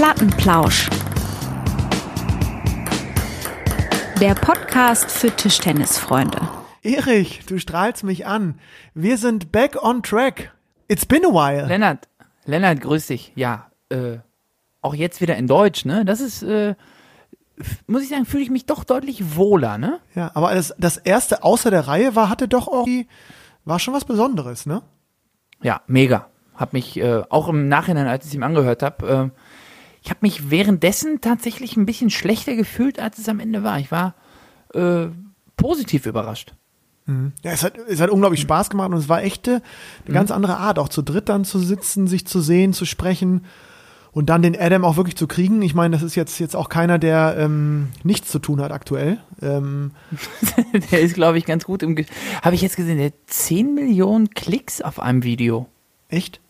Plattenplausch. Der Podcast für Tischtennisfreunde. Erich, du strahlst mich an. Wir sind back on track. It's been a while. Lennart, Lennart, grüß dich. Ja, äh, auch jetzt wieder in Deutsch, ne? Das ist, äh, muss ich sagen, fühle ich mich doch deutlich wohler, ne? Ja, aber das, das erste außer der Reihe war, hatte doch auch, die- war schon was Besonderes, ne? Ja, mega. Hab mich äh, auch im Nachhinein, als ich es ihm angehört habe, äh, ich habe mich währenddessen tatsächlich ein bisschen schlechter gefühlt, als es am Ende war. Ich war äh, positiv überrascht. Ja, es hat, es hat unglaublich Spaß gemacht und es war echt äh, eine ganz andere Art, auch zu dritt dann zu sitzen, sich zu sehen, zu sprechen und dann den Adam auch wirklich zu kriegen. Ich meine, das ist jetzt, jetzt auch keiner, der ähm, nichts zu tun hat aktuell. Ähm, der ist, glaube ich, ganz gut im. Habe ich jetzt gesehen, der hat 10 Millionen Klicks auf einem Video. echt?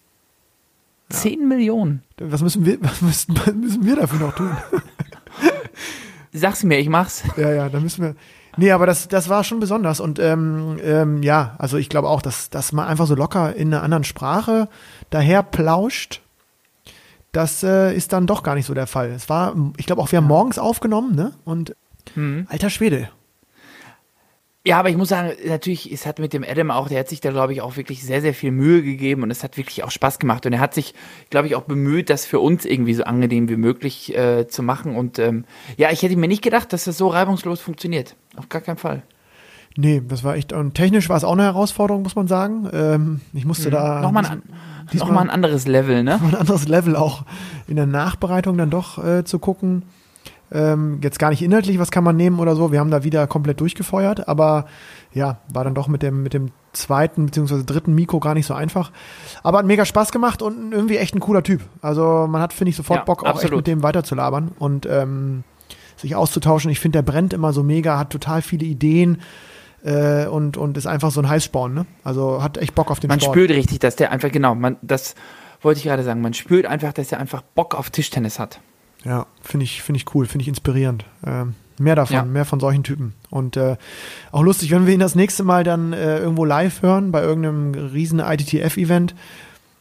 10 Millionen. Was müssen wir, was müssen, was müssen wir dafür noch tun? Sag's mir, ich mach's. Ja, ja, da müssen wir. Nee, aber das, das war schon besonders. Und ähm, ähm, ja, also ich glaube auch, dass, dass man einfach so locker in einer anderen Sprache daher plauscht, das äh, ist dann doch gar nicht so der Fall. Es war, ich glaube auch, wir haben morgens aufgenommen, ne? Und alter Schwede. Ja, aber ich muss sagen, natürlich, es hat mit dem Adam auch, der hat sich da, glaube ich, auch wirklich sehr, sehr viel Mühe gegeben und es hat wirklich auch Spaß gemacht. Und er hat sich, glaube ich, auch bemüht, das für uns irgendwie so angenehm wie möglich äh, zu machen. Und ähm, ja, ich hätte mir nicht gedacht, dass das so reibungslos funktioniert. Auf gar keinen Fall. Nee, das war echt. Und technisch war es auch eine Herausforderung, muss man sagen. Ähm, ich musste da Nochmal ein, diesmal- noch mal ein anderes Level, ne? ein anderes Level auch in der Nachbereitung dann doch äh, zu gucken. Ähm, jetzt gar nicht inhaltlich, was kann man nehmen oder so. Wir haben da wieder komplett durchgefeuert, aber ja, war dann doch mit dem, mit dem zweiten beziehungsweise dritten Mikro gar nicht so einfach. Aber hat mega Spaß gemacht und irgendwie echt ein cooler Typ. Also man hat, finde ich, sofort Ja, Bock, auch echt mit dem weiterzulabern und ähm, sich auszutauschen. Ich finde, der brennt immer so mega, hat total viele Ideen äh, und, und ist einfach so ein Heißsporn. Ne? Also hat echt Bock auf den Man Sport. spürt richtig, dass der einfach, genau, man, das wollte ich gerade sagen, man spürt einfach, dass er einfach Bock auf Tischtennis hat. Ja, finde ich, finde ich cool, finde ich inspirierend. Ähm, mehr davon, Ja. mehr von solchen Typen. Und äh, auch lustig, wenn wir ihn das nächste Mal dann äh, irgendwo live hören, bei irgendeinem riesen ITTF-Event.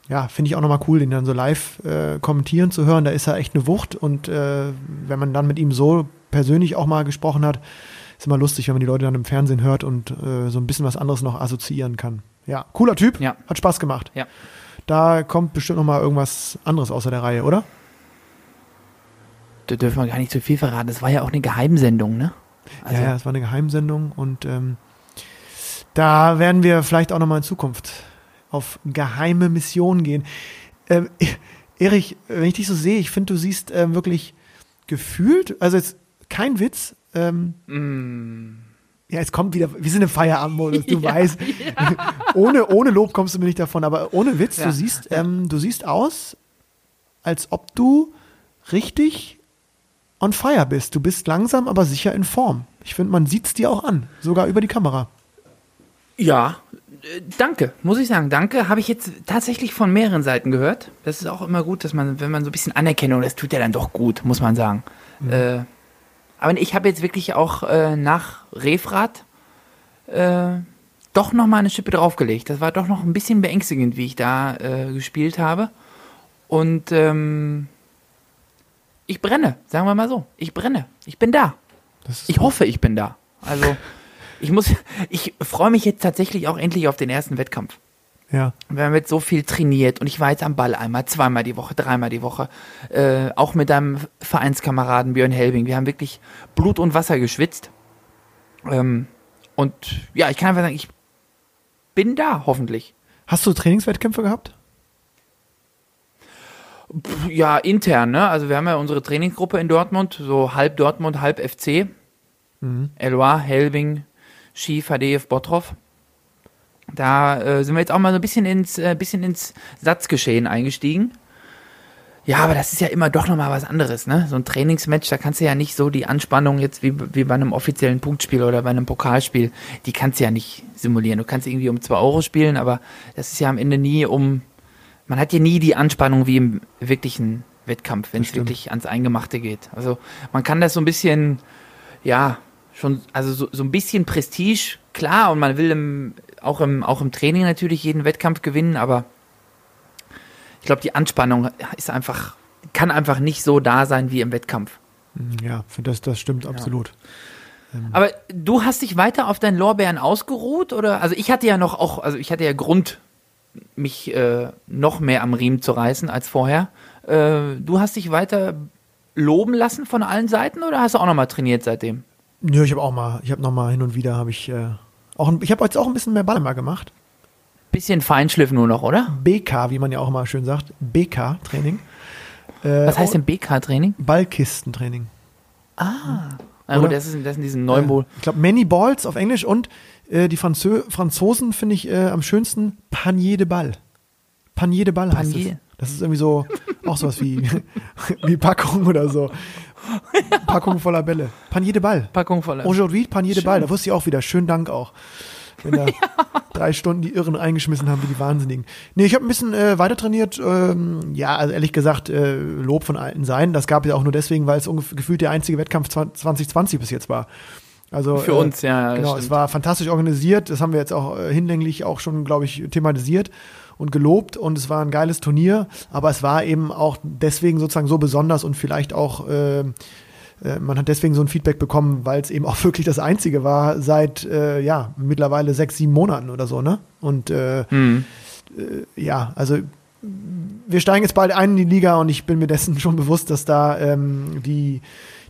Ja, finde ich auch nochmal cool, den dann so live äh, kommentieren zu hören. Da ist er echt eine Wucht. Und äh, wenn man dann mit ihm so persönlich auch mal gesprochen hat, ist immer lustig, wenn man die Leute dann im Fernsehen hört und äh, so ein bisschen was anderes noch assoziieren kann. Ja, cooler Typ. Ja. Hat Spaß gemacht. Ja. Da kommt bestimmt nochmal irgendwas anderes außer der Reihe, oder? Da dürfen wir gar nicht zu viel verraten. Das war ja auch eine Geheimsendung, ne? Also, ja, ja, es war eine Geheimsendung und ähm, da werden wir vielleicht auch nochmal in Zukunft auf geheime Missionen gehen. Ähm, Erich, wenn ich dich so sehe, ich finde, du siehst ähm, wirklich gefühlt, also jetzt kein Witz, ähm, mm, ja, es kommt wieder, wir sind im Feierabendmodus, du weißt, ohne, ohne Lob kommst du mir nicht davon, aber ohne Witz, Ja, du siehst, ähm, du siehst aus, als ob du richtig on fire bist. Du bist langsam, aber sicher in Form. Ich finde, man sieht es dir auch an, sogar über die Kamera. Ja, äh, danke, muss ich sagen. Danke, habe ich jetzt tatsächlich von mehreren Seiten gehört. Das ist auch immer gut, dass man, wenn man so ein bisschen Anerkennung, das tut ja dann doch gut, muss man sagen. Äh, aber ich habe jetzt wirklich auch äh, nach Refrat äh, doch noch mal eine Schippe draufgelegt. Das war doch noch ein bisschen beängstigend, wie ich da äh, gespielt habe. Und ähm, ich brenne, sagen wir mal so. Ich brenne. Ich bin da. Ich hoffe, ich bin da. Also, ich muss, ich freue mich jetzt tatsächlich auch endlich auf den ersten Wettkampf. ja. Wir haben jetzt so viel trainiert und ich war jetzt am Ball einmal, zweimal die Woche, dreimal die Woche. Äh, auch mit deinem Vereinskameraden Björn Helbing. Wir haben wirklich Blut und Wasser geschwitzt. Ähm, und ja, ich kann einfach sagen, ich bin da, hoffentlich. Hast du Trainingswettkämpfe gehabt? Ja, intern, ne? Also wir haben ja unsere Trainingsgruppe in Dortmund, so halb Dortmund, halb FC. Eloi, Helbing, Ski, Fadeev, Bottrop. Da äh, sind wir jetzt auch mal so ein bisschen ins, äh, bisschen ins Satzgeschehen eingestiegen. Ja, aber das ist ja immer doch nochmal was anderes, ne? So ein Trainingsmatch, da kannst du ja nicht so die Anspannung jetzt wie, wie bei einem offiziellen Punktspiel oder bei einem Pokalspiel, die kannst du ja nicht simulieren. Du kannst irgendwie um 2 Euro spielen, aber das ist ja am Ende nie um, man hat ja nie die Anspannung wie im wirklichen Wettkampf, wenn es wirklich ans Eingemachte geht. Also man kann das so ein bisschen, ja, schon, also so, so ein bisschen Prestige, klar, und man will im, auch, im, auch im Training natürlich jeden Wettkampf gewinnen, aber ich glaube, die Anspannung ist einfach kann einfach nicht so da sein wie im Wettkampf. Ja, das, das stimmt absolut. Aber du hast dich weiter auf deinen Lorbeeren ausgeruht oder? Also ich hatte ja noch auch, also ich hatte ja Grund, mich äh, noch mehr am Riemen zu reißen als vorher. Äh, du hast dich weiter loben lassen von allen Seiten oder hast du auch noch mal trainiert seitdem? Nö, ich habe auch mal, ich habe noch mal hin und wieder habe ich äh, auch, ich habe jetzt auch ein bisschen mehr Ball mal gemacht. Bisschen Feinschliff nur noch, oder? BK, wie man ja auch immer schön sagt, BK-Training. Äh, Was heißt denn BK-Training? Ballkistentraining. Na Gut, das ist, das ist in diesem Neumol. Ich glaube, Many Balls auf Englisch und äh, die Franzö Franzosen finde ich äh, am schönsten Panier de Ball. Panier de Ball heißt Panier. es. Das ist irgendwie so, auch sowas wie, wie Packung oder so. Packung voller Bälle. Panier de Ball. Packung voller. Aujourd'hui Panier de Ball. Da wusste ich auch wieder. Schönen Dank auch. Wenn da drei Stunden die Irren eingeschmissen haben wie die Wahnsinnigen. Nee, ich habe ein bisschen äh, weiter trainiert. Ähm, ja, also ehrlich gesagt, äh, Lob von alten Seinen. Das gab es ja auch nur deswegen, weil es gefühlt der einzige Wettkampf 2020 bis jetzt war. Also, Für uns, ja, Genau, stimmt. es war fantastisch organisiert. Das haben wir jetzt auch äh, hinlänglich auch schon, glaube ich, thematisiert und gelobt. Und es war ein geiles Turnier. Aber es war eben auch deswegen sozusagen so besonders und vielleicht auch äh, äh, man hat deswegen so ein Feedback bekommen, weil es eben auch wirklich das einzige war seit äh, ja mittlerweile sechs, sieben Monaten oder so, ne? Und äh, Hm. ja, also wir steigen jetzt bald ein in die Liga und ich bin mir dessen schon bewusst, dass da ähm, die,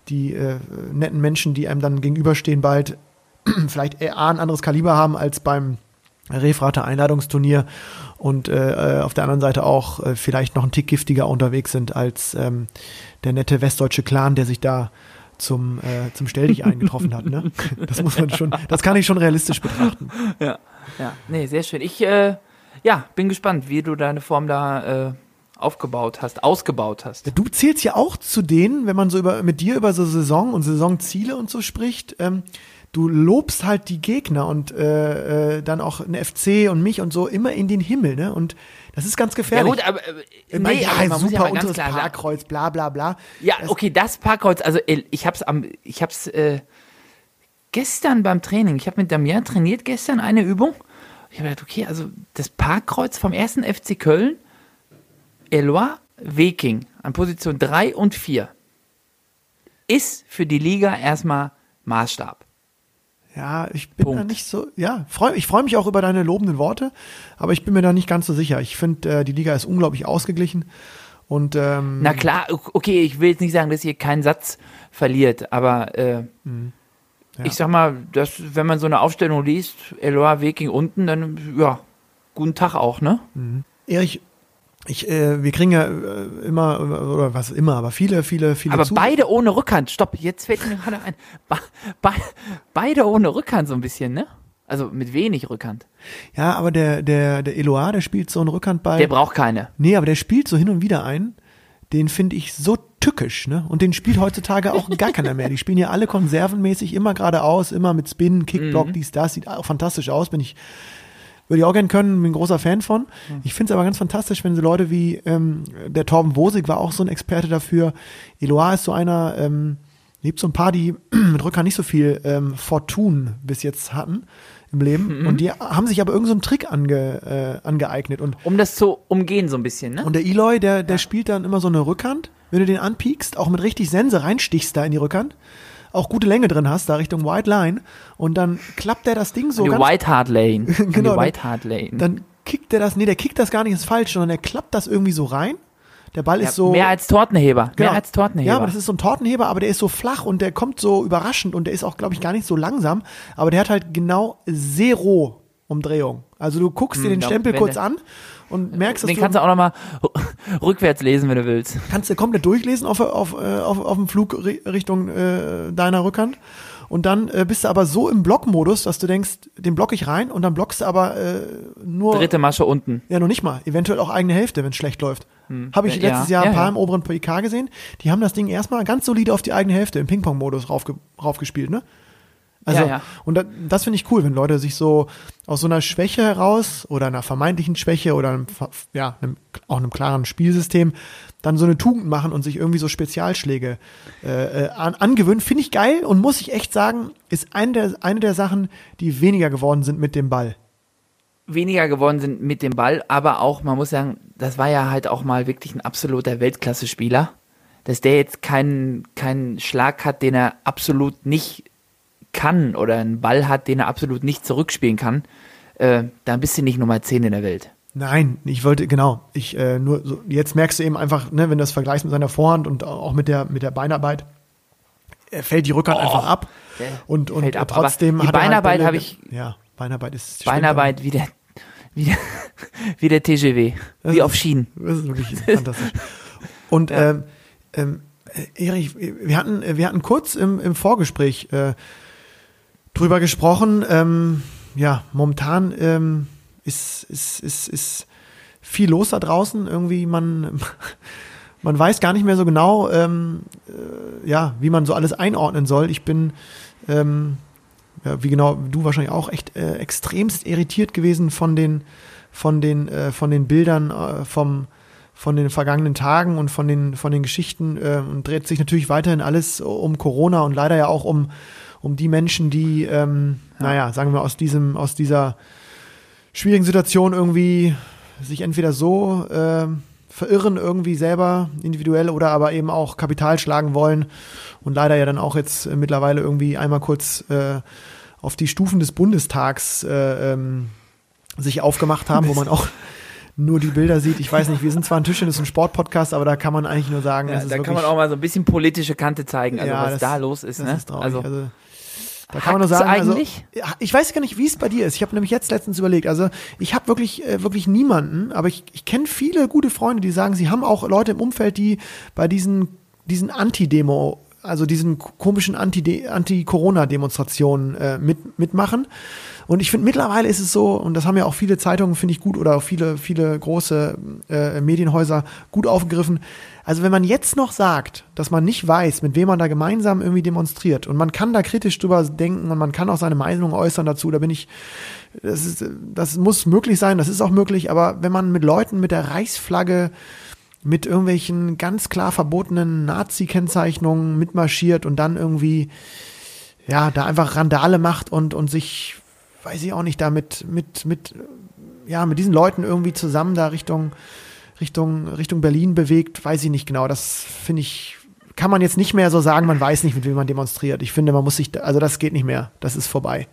die äh, netten Menschen, die einem dann gegenüberstehen, bald vielleicht eher ein anderes Kaliber haben als beim Refrater Einladungsturnier und äh, äh, auf der anderen Seite auch äh, vielleicht noch ein Tick giftiger unterwegs sind als ähm, der nette westdeutsche Clan, der sich da zum, äh, zum Stelldich eingetroffen hat. Ne? Das muss man schon, das kann ich schon realistisch betrachten. Ja. Ja. Nee, sehr schön. Ich, äh, ja, bin gespannt, wie du deine Form da äh, aufgebaut hast, ausgebaut hast. Du zählst ja auch zu denen, wenn man so über, mit dir über so Saison und Saisonziele und so spricht, ähm, du lobst halt die Gegner und äh, äh, dann auch eine FC und mich und so immer in den Himmel, ne? Und das ist ganz Ja gefährlich. gut, aber, äh, Immer, nee, ja, aber man muss ja super, unteres klar Parkkreuz, bla bla bla. Ja, Das- okay, das Parkkreuz, also äh, ich hab's am, ich hab's äh, gestern beim Training, ich habe mit Damien trainiert gestern eine Übung. Ich habe gedacht, okay, also das Parkkreuz vom ersten FC Köln, Eloi Weking an Position 3 und 4 ist für die Liga erstmal Maßstab. Ja, ich bin Punkt. da nicht so, ja, freu, ich freue mich auch über deine lobenden Worte, aber ich bin mir da nicht ganz so sicher. Ich finde, äh, die Liga ist unglaublich ausgeglichen und ähm, Na klar, okay, ich will jetzt nicht sagen, dass ihr keinen Satz verliert, aber äh, Mhm. Ja. ich sag mal, dass, wenn man so eine Aufstellung liest, Eloi Weking unten, dann ja, guten Tag auch, ne? Erich, ich, äh, wir kriegen ja äh, immer, oder was immer, aber viele, viele, viele Aber Zu- beide ohne Rückhand. Stopp, jetzt fällt mir gerade ein. Be be beide ohne Rückhand so ein bisschen, ne? Also mit wenig Rückhand. Ja, aber der, der, der Eloa, der spielt so einen Rückhandball. Der braucht keine. nee, aber der spielt so hin und wieder ein. Den finde ich so tückisch, ne? Und den spielt heutzutage auch gar keiner mehr. Die spielen ja alle konservenmäßig, immer geradeaus, immer mit Spin, Kickblock, dies, das. Sieht auch fantastisch aus. Bin ich, würde ich auch gerne können, bin ein großer Fan von. Ich finde es aber ganz fantastisch, wenn so Leute wie ähm, der Torben Wosig war auch so ein Experte dafür. Eloa ist so einer, ähm, lebt so ein paar, die mit Rückhand nicht so viel ähm, Fortun bis jetzt hatten im Leben. Und die haben sich aber irgendeinen so einen Trick ange, äh, angeeignet. Und Um das zu umgehen so ein bisschen, ne? und der Eloy, der, der spielt dann immer so eine Rückhand. Wenn du den anpiekst, auch mit richtig Sense reinstichst da in die Rückhand, auch gute Länge drin hast, da Richtung White Line, und dann klappt der das Ding so die ganz, White Hart Lane. An Genau, die dann- White Hart Lane. dann kickt der das, nee, der kickt das gar nicht ins Falsche, sondern der klappt das irgendwie so rein. Der Ball ja, ist so. mehr als Tortenheber. Genau. Mehr als Tortenheber. Ja, aber das ist so ein Tortenheber, aber der ist so flach und der kommt so überraschend und der ist auch, glaube ich, gar nicht so langsam. Aber der hat halt genau Zero Umdrehung. Also du guckst dir den ja, Stempel kurz an und merkst, dass Den du kannst du auch nochmal rückwärts lesen, wenn du willst. kannst du komplett durchlesen auf, auf, äh, auf, auf dem Flug ri- Richtung äh, deiner Rückhand. Und dann äh, bist du aber so im Blockmodus, dass du denkst, den block ich rein und dann blockst du aber äh, nur. Dritte Masche unten. Ja, noch nicht mal. Eventuell auch eigene Hälfte, wenn es schlecht läuft. Habe ich Ja, letztes Jahr ja, ein paar ja. im oberen PK gesehen. Die haben das Ding erstmal ganz solide auf die eigene Hälfte im Ping-Pong-Modus raufge raufgespielt, ne? Also, Ja, ja. und da, das finde ich cool, wenn Leute sich so aus so einer Schwäche heraus oder einer vermeintlichen Schwäche oder einem, ja, einem, auch einem klaren Spielsystem dann so eine Tugend machen und sich irgendwie so Spezialschläge äh, äh, an, angewöhnen, finde ich geil und muss ich echt sagen, ist eine der, eine der Sachen, die weniger geworden sind mit dem Ball. weniger geworden sind mit dem Ball, aber auch, man muss sagen, das war ja halt auch mal wirklich ein absoluter Weltklasse-Spieler. Dass der jetzt keinen keinen Schlag hat, den er absolut nicht kann oder einen Ball hat, den er absolut nicht zurückspielen kann, äh, dann bist du nicht Nummer 10 in der Welt. Nein, ich wollte, genau, ich äh, nur so, jetzt merkst du eben einfach, ne, wenn du das vergleichst mit seiner Vorhand und auch mit der, mit der Beinarbeit, er fällt die Rückhand Oh, einfach ab. Und, und ab, trotzdem die hat er halt Beinarbeit habe ich- Ja, Beinarbeit ist. Beinarbeit wie der, wie der, wie der TGW, Das wie ist- auf Schienen. Das ist wirklich fantastisch. Und Ja. ähm, ähm, äh, Erich, wir hatten, wir hatten kurz im, im Vorgespräch äh, drüber gesprochen. Ähm, ja, momentan ähm, ist, ist, ist, ist viel los da draußen. Irgendwie man, man weiß gar nicht mehr so genau, ähm, äh, ja, wie man so alles einordnen soll. Ich bin ähm, ja, wie genau du wahrscheinlich auch echt äh, extremst irritiert gewesen von den von den äh, von den Bildern äh, vom von den vergangenen Tagen und von den von den Geschichten äh, und dreht sich natürlich weiterhin alles um Corona und leider ja auch um um die Menschen, die ähm, naja sagen wir aus diesem aus dieser schwierigen Situation irgendwie sich entweder so äh, verirren irgendwie selber individuell oder aber eben auch Kapital schlagen wollen und leider ja dann auch jetzt äh, mittlerweile irgendwie einmal kurz äh, auf die Stufen des Bundestags äh, ähm, sich aufgemacht haben, wo man auch nur die Bilder sieht. Ich weiß nicht, wir sind zwar ein Tischtennis- und Sportpodcast, aber da kann man eigentlich nur sagen, Ja, das ist da kann man auch mal so ein bisschen politische Kante zeigen, also Ja, was das- da los ist. das ne? ist also, Also, da kann man nur sagen, also, eigentlich? ja, ich weiß gar nicht, wie es bei dir ist. Ich habe nämlich jetzt letztens überlegt. Also ich habe wirklich, äh, wirklich niemanden, aber ich, ich kenne viele gute Freunde, die sagen, sie haben auch Leute im Umfeld, die bei diesen, diesen Anti-Demo, also diesen komischen Anti- Anti-Corona-Demonstrationen äh, mit, mitmachen. Und ich finde, mittlerweile ist es so, und das haben ja auch viele Zeitungen, finde ich gut, oder auch viele, viele große äh, Medienhäuser gut aufgegriffen. Also wenn man jetzt noch sagt, dass man nicht weiß, mit wem man da gemeinsam irgendwie demonstriert, und man kann da kritisch drüber denken und man kann auch seine Meinung äußern dazu, da bin ich, das, ist, das muss möglich sein, das ist auch möglich, aber wenn man mit Leuten mit der Reichsflagge mit irgendwelchen ganz klar verbotenen Nazi-Kennzeichnungen mitmarschiert und dann irgendwie, ja, da einfach Randale macht und, und sich, weiß ich auch nicht, da mit, mit, mit, ja, mit diesen Leuten irgendwie zusammen da Richtung, Richtung, Richtung Berlin bewegt, weiß ich nicht genau. Das finde ich, kann man jetzt nicht mehr so sagen, man weiß nicht, mit wem man demonstriert. Ich finde, man muss sich, also das geht nicht mehr. Das ist vorbei.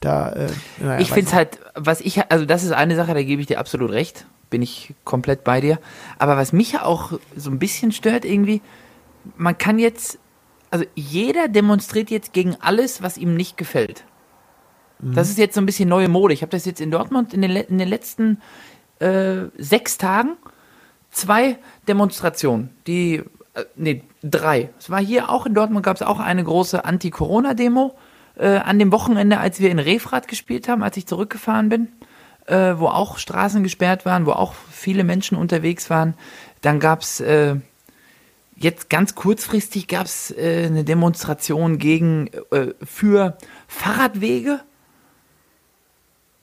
Da, äh, naja, ich finde es halt, was ich, also das ist eine Sache, da gebe ich dir absolut recht, bin ich komplett bei dir. Aber was mich ja auch so ein bisschen stört irgendwie, man kann jetzt, also jeder demonstriert jetzt gegen alles, was ihm nicht gefällt. Das ist jetzt so ein bisschen neue Mode. Ich habe das jetzt in Dortmund in den, in den letzten äh, sechs Tagen zwei Demonstrationen, die, äh, nee, drei. Es war hier auch in Dortmund, gab es auch eine große Anti-Corona-Demo äh, an dem Wochenende, als wir in Refrath gespielt haben, als ich zurückgefahren bin, äh, wo auch Straßen gesperrt waren, wo auch viele Menschen unterwegs waren. Dann gab es äh, jetzt ganz kurzfristig gab es äh, eine Demonstration gegen äh, für Fahrradwege.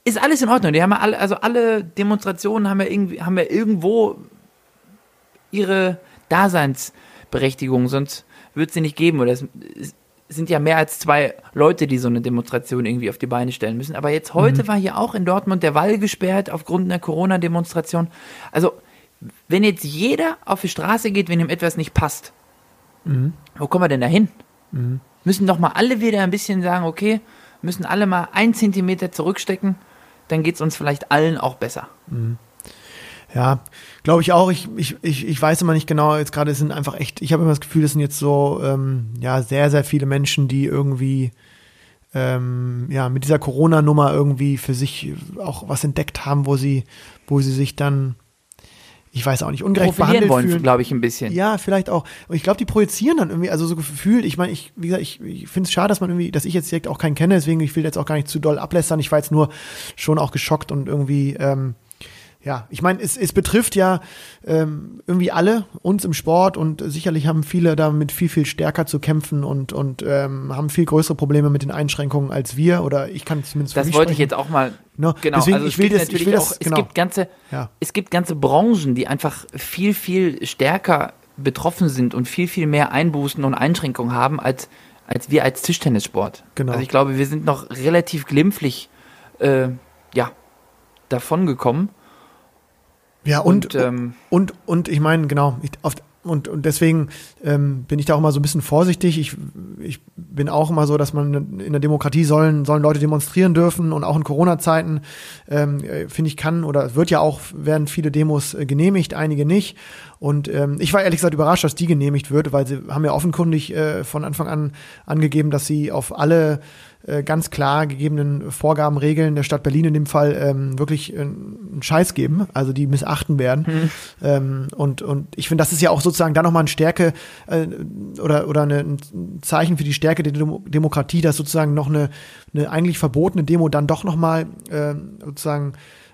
Ist alles in Ordnung. Die haben alle, also alle Demonstrationen haben ja irgendwie, haben ja irgendwo ihre Daseinsberechtigung, sonst wird sie nicht geben. Oder es sind ja mehr als zwei Leute, die so eine Demonstration irgendwie auf die Beine stellen müssen. Aber jetzt heute war hier auch in Dortmund der Wall gesperrt aufgrund einer Corona-Demonstration. Also, wenn jetzt jeder auf die Straße geht, wenn ihm etwas nicht passt, wo kommen wir denn da hin? Müssen doch mal alle wieder ein bisschen sagen, okay, müssen alle mal ein Zentimeter zurückstecken, dann geht es uns vielleicht allen auch besser. Ja, glaube ich auch. Ich, ich, ich, ich weiß immer nicht genau, jetzt gerade sind einfach echt, ich habe immer das Gefühl, das sind jetzt so, ähm, ja, sehr, sehr viele Menschen, die irgendwie, ähm, ja, mit dieser Corona-Nummer irgendwie für sich auch was entdeckt haben, wo sie, wo sie sich dann, ich weiß auch nicht, ungerecht behandelt wollen, fühlen. glaube ich, ein bisschen. Ja, vielleicht auch. Und ich glaube, die projizieren dann irgendwie, also so gefühlt, ich meine, ich, wie gesagt, ich, ich finde es schade, dass man irgendwie, dass ich jetzt direkt auch keinen kenne, deswegen, ich will jetzt auch gar nicht zu doll ablästern. Ich war jetzt nur schon auch geschockt und irgendwie, ähm, ja, ich meine, es, es betrifft ja ähm, irgendwie alle, uns im Sport und sicherlich haben viele damit viel, viel stärker zu kämpfen und, und ähm, haben viel größere Probleme mit den Einschränkungen als wir oder ich kann zumindest Das wollte ich sprechen. jetzt auch mal. Ne? Genau, Deswegen, also ich es will gibt das- ich will das- auch, genau. es gibt ganze, Ja. es gibt ganze Branchen, die einfach viel, viel stärker betroffen sind und viel, viel mehr Einbußen und Einschränkungen haben als, als wir als Tischtennissport. Genau. Also ich glaube, wir sind noch relativ glimpflich, äh, ja, davongekommen. Ja, und, Und, ähm, und, und ich meine, genau, ich, auf, und, und deswegen ähm, bin ich da auch immer so ein bisschen vorsichtig. Ich, ich bin auch immer so, dass man in der Demokratie sollen, sollen Leute demonstrieren dürfen und auch in Corona-Zeiten, ähm, äh, finde ich, kann oder wird ja auch, werden viele Demos äh, genehmigt, einige nicht. Und ähm, ich war ehrlich gesagt überrascht, dass die genehmigt wird, weil sie haben ja offenkundig äh, von Anfang an angegeben, dass sie auf alle äh, ganz klar gegebenen Vorgaben, Regeln der Stadt Berlin in dem Fall ähm, wirklich äh, einen Scheiß geben, also die missachten werden. Ähm, und, und ich finde, das ist ja auch sozusagen da nochmal eine Stärke äh, oder, oder eine, ein Zeichen für die Stärke der Demo Demokratie, dass sozusagen noch eine, eine eigentlich verbotene Demo dann doch nochmal äh, sozusagen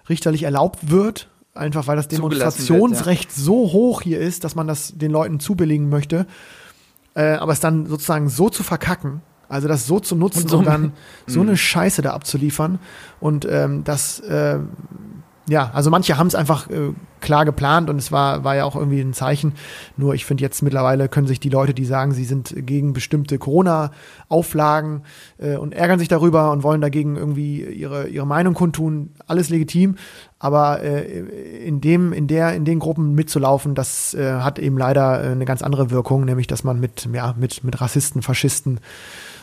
richterlich erlaubt wird. Einfach weil das Zugelassen wird, Demonstrationsrecht so hoch hier ist, dass man das den Leuten zubilligen möchte. Äh, aber es dann sozusagen so zu verkacken, also das so zu nutzen Und und, so- dann so Mhm. eine Scheiße da abzuliefern. Und ähm, das, äh, ja, also manche haben es einfach äh, klar geplant und es war, war ja auch irgendwie ein Zeichen. Nur ich finde jetzt mittlerweile können sich die Leute, die sagen, sie sind gegen bestimmte Corona-Auflagen äh, und ärgern sich darüber und wollen dagegen irgendwie ihre, ihre Meinung kundtun, alles legitim. Aber äh, in dem, in der, in den Gruppen mitzulaufen, das äh, hat eben leider äh, eine ganz andere Wirkung, nämlich dass man mit, ja, mit, mit Rassisten, Faschisten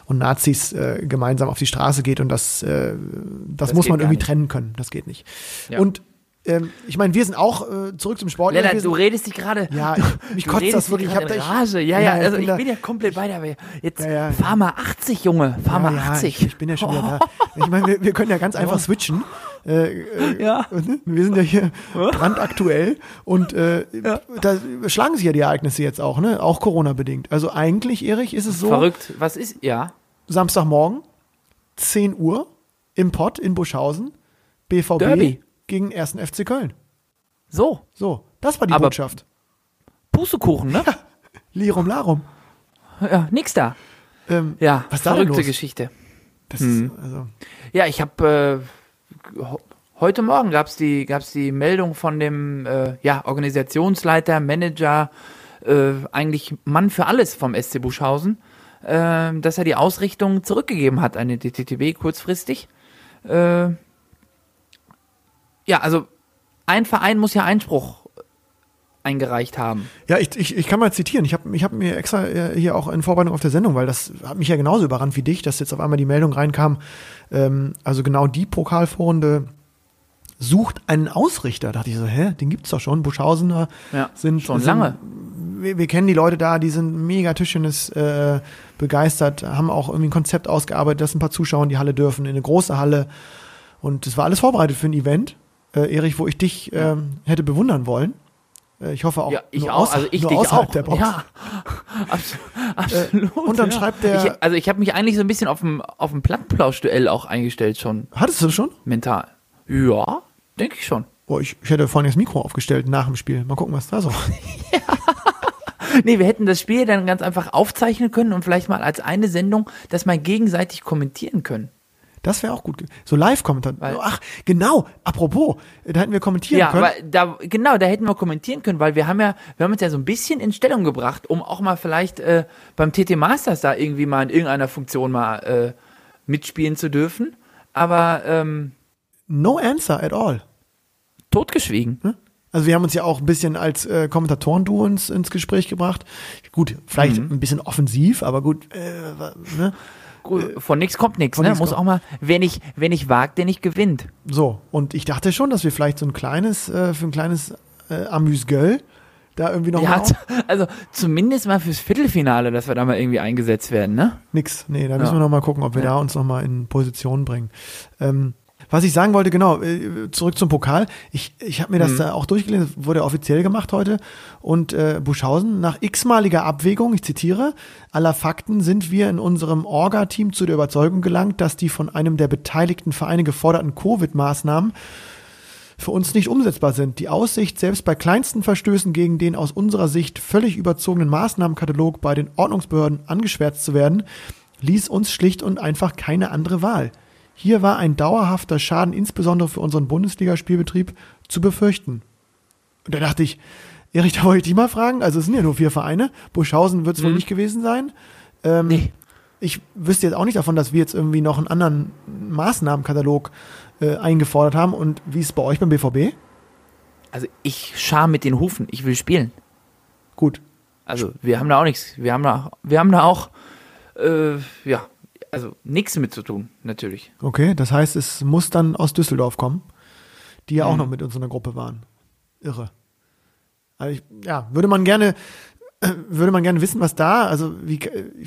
und Nazis äh, gemeinsam auf die Straße geht und das, äh, das, Das muss man irgendwie nicht. trennen können. Das geht nicht. Ja. Und ähm, ich meine, wir sind auch äh, zurück zum Sport. Lennart, du redest dich gerade. ja, ich, mich kotzt das wirklich. Ich hab da, ich, Rage. Ja, ja, ich also bin ich bin ja komplett bei dir. Jetzt Ja, ja. fahr mal 80, Junge. Fahr mal ja, ja, 80. Ich, ich bin ja schon wieder da. Ich meine, wir, wir können ja ganz einfach switchen. Äh, äh, Ja. ne? Wir sind ja hier brandaktuell und äh, da schlagen sich ja die Ereignisse jetzt auch, ne? Auch Corona-bedingt. Also eigentlich, Erich, ist es so, Verrückt. Was ist, ja. Samstagmorgen, 10 Uhr, im Pott in Buschhausen, BVB Derby. gegen 1. FC Köln. So. So, das war die Aber- Botschaft. Pustekuchen, ne? Lirum Larum. Ja, nix da. Ähm, Ja, Was da verrückte? Geschichte. das Mhm. ist, also, Ja, ich habe äh, heute Morgen gab's die gab's die Meldung von dem äh, ja, Organisationsleiter, Manager, äh, eigentlich Mann für alles vom SC Buschhausen, äh, dass er die Ausrichtung zurückgegeben hat an die DTTB kurzfristig. Äh, ja, also ein Verein muss ja Einspruch eingereicht haben. Ja, ich, ich, ich kann mal zitieren. Ich habe ich hab mir extra äh, hier auch in Vorbereitung auf der Sendung, weil das hat mich ja genauso überrannt wie dich, dass jetzt auf einmal die Meldung reinkam. Ähm, also genau die Pokalvorrunde sucht einen Ausrichter. Da dachte ich so, hä, den gibt's doch schon. Buschhausener Ja, sind schon sind, lange. Wir, wir kennen die Leute da, die sind mega Tischtennis äh, begeistert, haben auch irgendwie ein Konzept ausgearbeitet, dass ein paar Zuschauer in die Halle dürfen, in eine große Halle. Und es war alles vorbereitet für ein Event, äh, Erich, wo ich dich ähm, hätte bewundern wollen. Äh, ich hoffe auch. Ja, ich nur auch, also ich nur außerhalb auch. Der Box. Ja, abs absolut. und dann ja. schreibt der- Ich, also ich habe mich eigentlich so ein bisschen auf dem auf dem Plattenplausch-Duell auch eingestellt schon Hattest du schon? mental. Ja, denke ich schon. Oh, ich, ich hätte vorhin das Mikro aufgestellt nach dem Spiel. Mal gucken, was da so. Nee, wir hätten das Spiel dann ganz einfach aufzeichnen können und vielleicht mal als eine Sendung das mal gegenseitig kommentieren können. Das wäre auch gut. So Live-Kommentar. Ach, genau. Apropos, da hätten wir kommentieren Ja, können. aber da, genau, da hätten wir kommentieren können, weil wir haben ja, wir haben uns ja so ein bisschen in Stellung gebracht, um auch mal vielleicht äh, beim TT Masters da irgendwie mal in irgendeiner Funktion mal äh, mitspielen zu dürfen. Aber ähm, no answer at all. totgeschwiegen. Also wir haben uns ja auch ein bisschen als äh, Kommentatoren-Duo ins, ins Gespräch gebracht. Gut, vielleicht Mhm. ein bisschen offensiv, aber gut. Äh, ne? Von nichts kommt nichts, ne? nix Muss kommt- auch mal, wer nicht, wer nicht wagt, der nicht gewinnt. So, und ich dachte schon, dass wir vielleicht so ein kleines, äh, für ein kleines äh, Amüs-Göll da irgendwie noch Ja, also zumindest mal fürs Viertelfinale, dass wir da mal irgendwie eingesetzt werden, ne? Nix. Nee, da müssen Ja. wir noch mal gucken, ob wir da uns noch mal in Position bringen. Ähm, was ich sagen wollte, genau, äh, zurück zum Pokal. Ich, ich habe mir das Mhm. da auch durchgelesen, wurde offiziell gemacht heute. Und äh, Buschhausen, nach x-maliger Abwägung, ich zitiere, aller Fakten sind wir in unserem Orga-Team zu der Überzeugung gelangt, dass die von einem der beteiligten Vereine geforderten Covid-Maßnahmen für uns nicht umsetzbar sind. Die Aussicht, selbst bei kleinsten Verstößen gegen den aus unserer Sicht völlig überzogenen Maßnahmenkatalog bei den Ordnungsbehörden angeschwärzt zu werden, ließ uns schlicht und einfach keine andere Wahl. Hier war ein dauerhafter Schaden insbesondere für unseren Bundesligaspielbetrieb zu befürchten. Und da dachte ich, Erich, da wollte ich dich mal fragen, also es sind ja nur vier Vereine, Buschhausen wird es wohl Mhm. nicht gewesen sein. Ähm, Nee. ich wüsste jetzt auch nicht davon, dass wir jetzt irgendwie noch einen anderen Maßnahmenkatalog äh, eingefordert haben. Und wie ist es bei euch beim BVB? Also ich schar mit den Hufen, ich will spielen. Gut. Also wir haben da auch nichts, wir haben da, wir haben da auch, äh, ja, also nichts mit zu tun, natürlich. Okay, das heißt, es muss dann aus Düsseldorf kommen, die ja auch Mhm. noch mit uns in der Gruppe waren. Irre. Also ich, ja, würde man gerne, würde man gerne wissen, was da, also wie,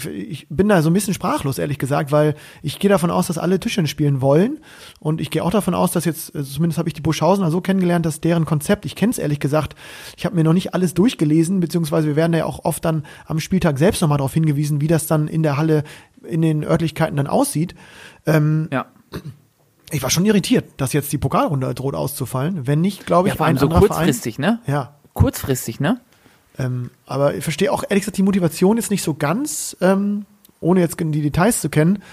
ich, bin da so ein bisschen sprachlos, ehrlich gesagt, weil ich gehe davon aus, dass alle Tischchen spielen wollen und ich gehe auch davon aus, dass jetzt, äh, zumindest habe ich die Buschhausener so kennengelernt, dass deren Konzept, ich kenne es ehrlich gesagt, ich habe mir noch nicht alles durchgelesen, beziehungsweise wir werden ja auch oft dann am Spieltag selbst nochmal darauf hingewiesen, wie das dann in der Halle, in den Örtlichkeiten dann aussieht. Ähm, Ja. ich war schon irritiert, dass jetzt die Pokalrunde droht auszufallen. Wenn nicht, glaube ich, Ja, vor allem ein so kurzfristig, ne? Verein. Ja, Kurzfristig, ne? Ähm, aber ich verstehe auch ehrlich gesagt die Motivation jetzt nicht so ganz, ähm, ohne jetzt die Details zu kennen,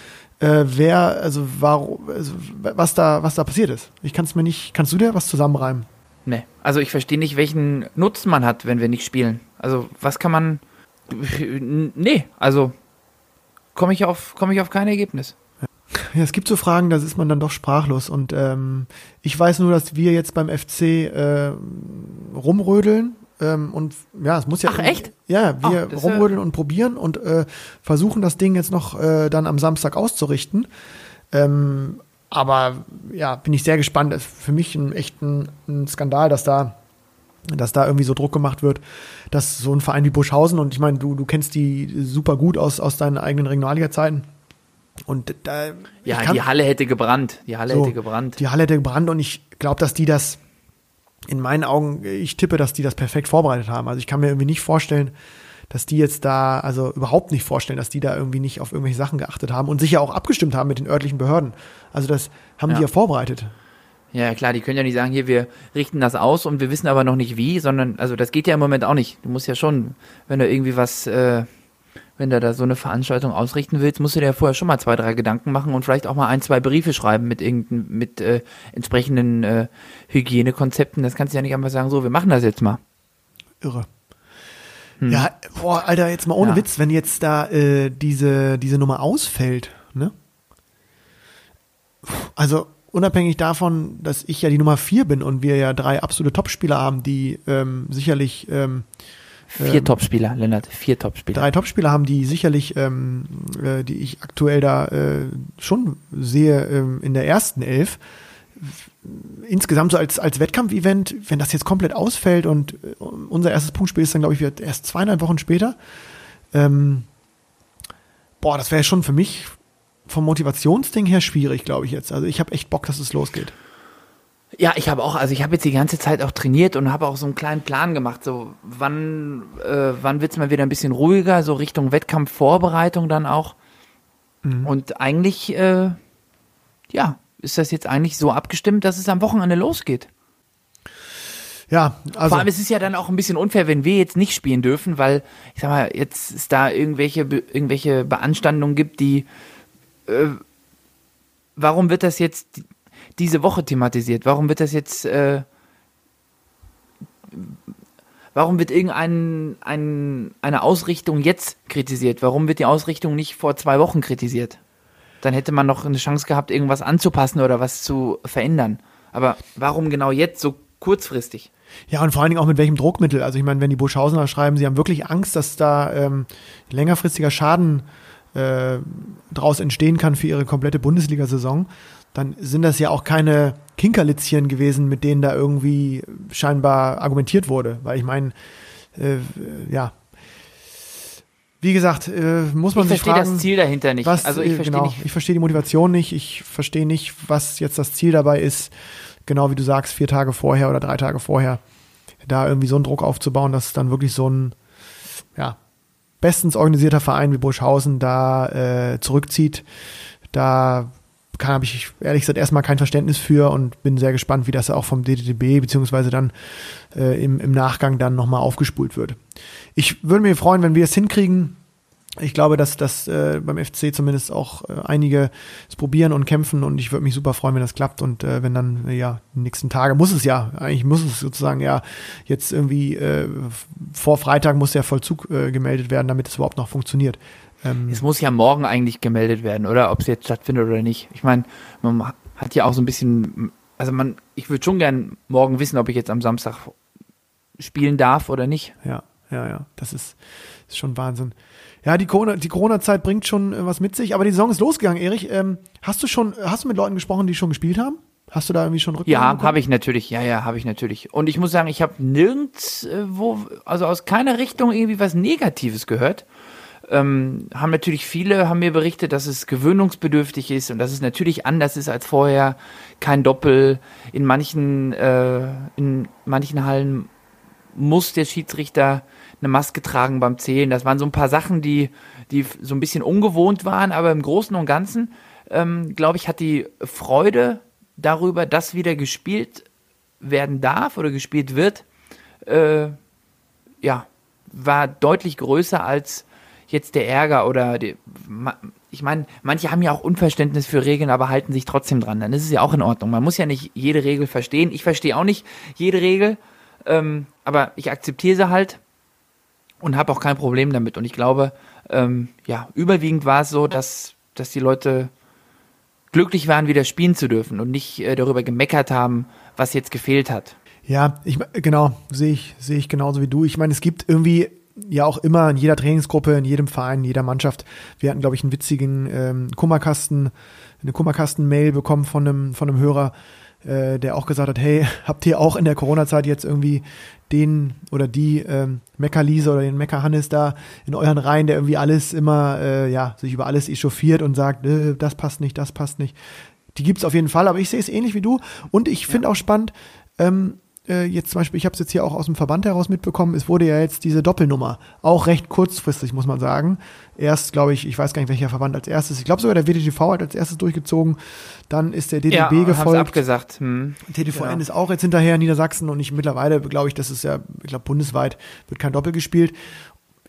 äh, wer, also warum, also, was da, was da passiert ist. Ich kann es mir nicht, kannst du dir was zusammenreimen? Ne. Also ich verstehe nicht, welchen Nutzen man hat, wenn wir nicht spielen. Also was kann man. Nee, also komme ich auf, komme ich auf kein Ergebnis. Ja, es gibt so Fragen, da ist man dann doch sprachlos. Und ähm, ich weiß nur, dass wir jetzt beim FC äh, rumrödeln. Ähm, und ja, es muss ja. Ach, echt? Ja, wir Ach, ist ja- rumrödeln und probieren und äh, versuchen das Ding jetzt noch äh, dann am Samstag auszurichten. Ähm, aber ja, bin ich sehr gespannt. Das ist für mich ein echten ein Skandal, dass da dass da irgendwie so Druck gemacht wird, dass so ein Verein wie Buschhausen und ich meine, du, du kennst die super gut aus, aus deinen eigenen Regionalliga-Zeiten. Und da Ja, kann- die Halle hätte gebrannt. Die Halle so, hätte gebrannt. Die Halle hätte gebrannt und ich glaube, dass die das in meinen Augen, ich tippe, dass die das perfekt vorbereitet haben. Also ich kann mir irgendwie nicht vorstellen, dass die jetzt da, also überhaupt nicht vorstellen, dass die da irgendwie nicht auf irgendwelche Sachen geachtet haben und sich ja auch abgestimmt haben mit den örtlichen Behörden. Also das haben Ja. die ja vorbereitet. Ja, klar, die können ja nicht sagen, hier, wir richten das aus und wir wissen aber noch nicht wie, sondern, also das geht ja im Moment auch nicht. Du musst ja schon, wenn du irgendwie was, äh, wenn du da so eine Veranstaltung ausrichten willst, musst du dir ja vorher schon mal zwei, drei Gedanken machen und vielleicht auch mal ein, zwei Briefe schreiben mit irgendein, mit äh, entsprechenden äh, Hygienekonzepten. Das kannst du ja nicht einfach sagen, so, wir machen das jetzt mal. Irre. Ja, boah, Alter, jetzt mal ohne Ja. Witz, wenn jetzt da äh, diese, diese Nummer ausfällt, ne? Also unabhängig davon, dass ich ja die Nummer vier bin und wir ja drei absolute Topspieler haben, die ähm, sicherlich ähm, Vier Ähm, Topspieler, Lennart, vier Topspieler. drei Topspieler haben, die sicherlich, ähm, äh, die ich aktuell da äh, schon sehe ähm, in der ersten Elf. Insgesamt so als, als Wettkampfevent, wenn das jetzt komplett ausfällt und äh, unser erstes Punktspiel ist dann, glaube ich, erst zweieinhalb Wochen später. Ähm, boah, das wäre schon für mich vom Motivationsding her schwierig, glaube ich jetzt. Also ich habe echt Bock, dass es losgeht. Ja, ich habe auch, also ich habe jetzt die ganze Zeit auch trainiert und habe auch so einen kleinen Plan gemacht, so wann, äh, wann wird's mal wieder ein bisschen ruhiger, so Richtung Wettkampfvorbereitung dann auch. Und eigentlich, äh, ja, ist das jetzt eigentlich so abgestimmt, dass es am Wochenende losgeht. Ja, also Vor allem, es ist ja dann auch ein bisschen unfair, wenn wir jetzt nicht spielen dürfen, weil, ich sag mal, jetzt es da irgendwelche, irgendwelche Beanstandungen gibt, die, äh, warum wird das jetzt diese Woche thematisiert? Warum wird das jetzt, äh, warum wird irgendein, ein, eine Ausrichtung jetzt kritisiert? Warum wird die Ausrichtung nicht vor zwei Wochen kritisiert? Dann hätte man noch eine Chance gehabt, irgendwas anzupassen oder was zu verändern. Aber warum genau jetzt so kurzfristig? Ja, und vor allen Dingen auch mit welchem Druckmittel. Also ich meine, wenn die Buschhausener schreiben, sie haben wirklich Angst, dass da ähm, längerfristiger Schaden äh, draus entstehen kann für ihre komplette Bundesliga-Saison, dann sind das ja auch keine Kinkerlitzchen gewesen, mit denen da irgendwie scheinbar argumentiert wurde. Weil ich meine, äh, ja, wie gesagt, äh, muss man Ich sich verstehe fragen, das Ziel dahinter nicht. was, also ich äh, verstehe genau, nicht. ich verstehe die Motivation nicht, ich verstehe nicht, was jetzt das Ziel dabei ist, genau wie du sagst, vier Tage vorher oder drei Tage vorher, da irgendwie so einen Druck aufzubauen, dass dann wirklich so ein, ja, bestens organisierter Verein wie Burschhausen da äh, zurückzieht. Da habe ich ehrlich gesagt erstmal kein Verständnis für und bin sehr gespannt, wie das auch vom DDTB beziehungsweise dann äh, im, im Nachgang dann nochmal aufgespult wird. Ich würde mich freuen, wenn wir es hinkriegen. Ich glaube, dass das äh, beim FC zumindest auch äh, einige es probieren und kämpfen und ich würde mich super freuen, wenn das klappt und äh, wenn dann äh, ja die nächsten Tage muss es ja eigentlich muss es sozusagen ja jetzt irgendwie äh, vor Freitag muss der Vollzug äh, gemeldet werden, damit es überhaupt noch funktioniert. Ähm, Es muss ja morgen eigentlich gemeldet werden, oder? Ob es jetzt stattfindet oder nicht. Ich meine, man, hat ja auch so ein bisschen, also man, ich würde schon gern morgen wissen, ob ich jetzt am Samstag spielen darf oder nicht. Ja, ja, ja. Das ist, ist schon Wahnsinn. Ja, die Corona, die Corona-Zeit bringt schon äh, was mit sich, aber die Saison ist losgegangen, Erich. Ähm, hast du schon, hast du mit Leuten gesprochen, die schon gespielt haben? Hast du da irgendwie schon Rückmeldungen Ja, habe ich natürlich. Ja, ja, habe ich natürlich. Und ich muss sagen, ich habe nirgends, äh, also aus keiner Richtung irgendwie was Negatives gehört. Ähm, haben natürlich viele haben mir berichtet, dass es gewöhnungsbedürftig ist und dass es natürlich anders ist als vorher. Kein Doppel. In manchen, äh, in manchen Hallen muss der Schiedsrichter eine Maske tragen beim Zählen. Das waren so ein paar Sachen, die, die so ein bisschen ungewohnt waren, aber im Großen und Ganzen, ähm, glaube ich, hat die Freude darüber, dass wieder gespielt werden darf oder gespielt wird, äh, ja, war deutlich größer als jetzt der Ärger oder die, ich meine, manche haben ja auch Unverständnis für Regeln, aber halten sich trotzdem dran. Dann ist es ja auch in Ordnung. Man muss ja nicht jede Regel verstehen. Ich verstehe auch nicht jede Regel, ähm, aber ich akzeptiere sie halt und habe auch kein Problem damit. Und ich glaube, ähm, ja, überwiegend war es so, dass, dass die Leute glücklich waren, wieder spielen zu dürfen und nicht äh, darüber gemeckert haben, was jetzt gefehlt hat. Ja, ich genau, sehe ich, sehe ich genauso wie du. Ich meine, es gibt irgendwie ja auch immer in jeder Trainingsgruppe, in jedem Verein, in jeder Mannschaft. Wir hatten, glaube ich, einen witzigen ähm, Kummerkasten, eine Kummerkasten-Mail bekommen von einem, von einem Hörer, äh, der auch gesagt hat, hey, habt ihr auch in der Corona-Zeit jetzt irgendwie den oder die ähm, Meckerliese oder den Meckerhannes da in euren Reihen, der irgendwie alles immer, äh, ja, sich über alles echauffiert und sagt, äh, das passt nicht, das passt nicht. Die gibt's auf jeden Fall, aber ich sehe es ähnlich wie du. Und ich finde ja. auch spannend, ähm, äh, jetzt zum Beispiel, ich habe es jetzt hier auch aus dem Verband heraus mitbekommen, es wurde ja jetzt diese Doppelnummer, auch recht kurzfristig, muss man sagen. Erst, glaube ich, ich weiß gar nicht, welcher Verband als erstes, ich glaube sogar der WDTV hat als erstes durchgezogen, dann ist der DDB ja, gefolgt. abgesagt. Hm. TDVN ja. ist auch jetzt hinterher in Niedersachsen und ich mittlerweile, glaube ich, das ist ja, ich glaube, bundesweit wird kein Doppel gespielt.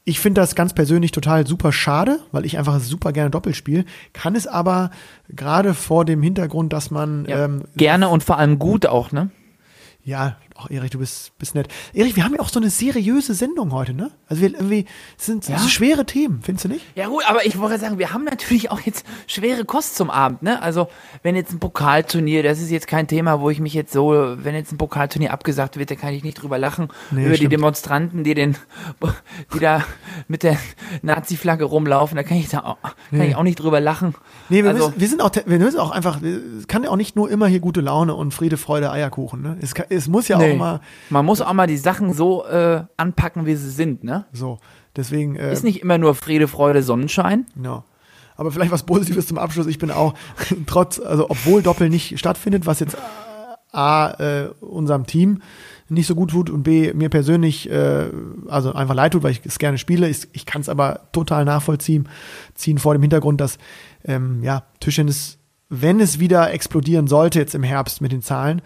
Ich finde das ganz persönlich total super schade, weil ich einfach super gerne Doppel spiele. Kann es aber gerade vor dem Hintergrund, dass man ja, ähm, gerne und vor allem gut auch, ne? Ja, Ach, Erich, du bist, bist nett. Erich, wir haben ja auch so eine seriöse Sendung heute, ne? Also wir irgendwie sind ja? so schwere Themen, findest du nicht? Ja gut, aber ich wollte sagen, wir haben natürlich auch jetzt schwere Kost zum Abend, ne? Also wenn jetzt ein Pokalturnier, das ist jetzt kein Thema, wo ich mich jetzt so, wenn jetzt ein Pokalturnier abgesagt wird, da kann ich nicht drüber lachen nee, über stimmt. die Demonstranten, die den, die da mit der Nazi-Flagge rumlaufen, da kann ich da auch, kann nee. ich auch nicht drüber lachen. Nee, wir, also, müssen, wir sind auch, wir müssen auch einfach, es kann ja auch nicht nur immer hier gute Laune und Friede, Freude, Eierkuchen, ne? Es, kann, es muss ja nee. Auch mal. Man muss auch mal die Sachen so äh, anpacken, wie sie sind, ne? So, deswegen. Äh, ist nicht immer nur Friede, Freude, Sonnenschein. Genau. Aber vielleicht was Positives zum Abschluss. Ich bin auch trotz, also obwohl Doppel nicht stattfindet, was jetzt A, äh, unserem Team nicht so gut tut und B, mir persönlich, äh, also einfach leid tut, weil ich es gerne spiele. Ich, ich kann es aber total nachvollziehen, ziehen vor dem Hintergrund, dass ähm, ja, Tischtennis wenn es wieder explodieren sollte jetzt im Herbst mit den Zahlen,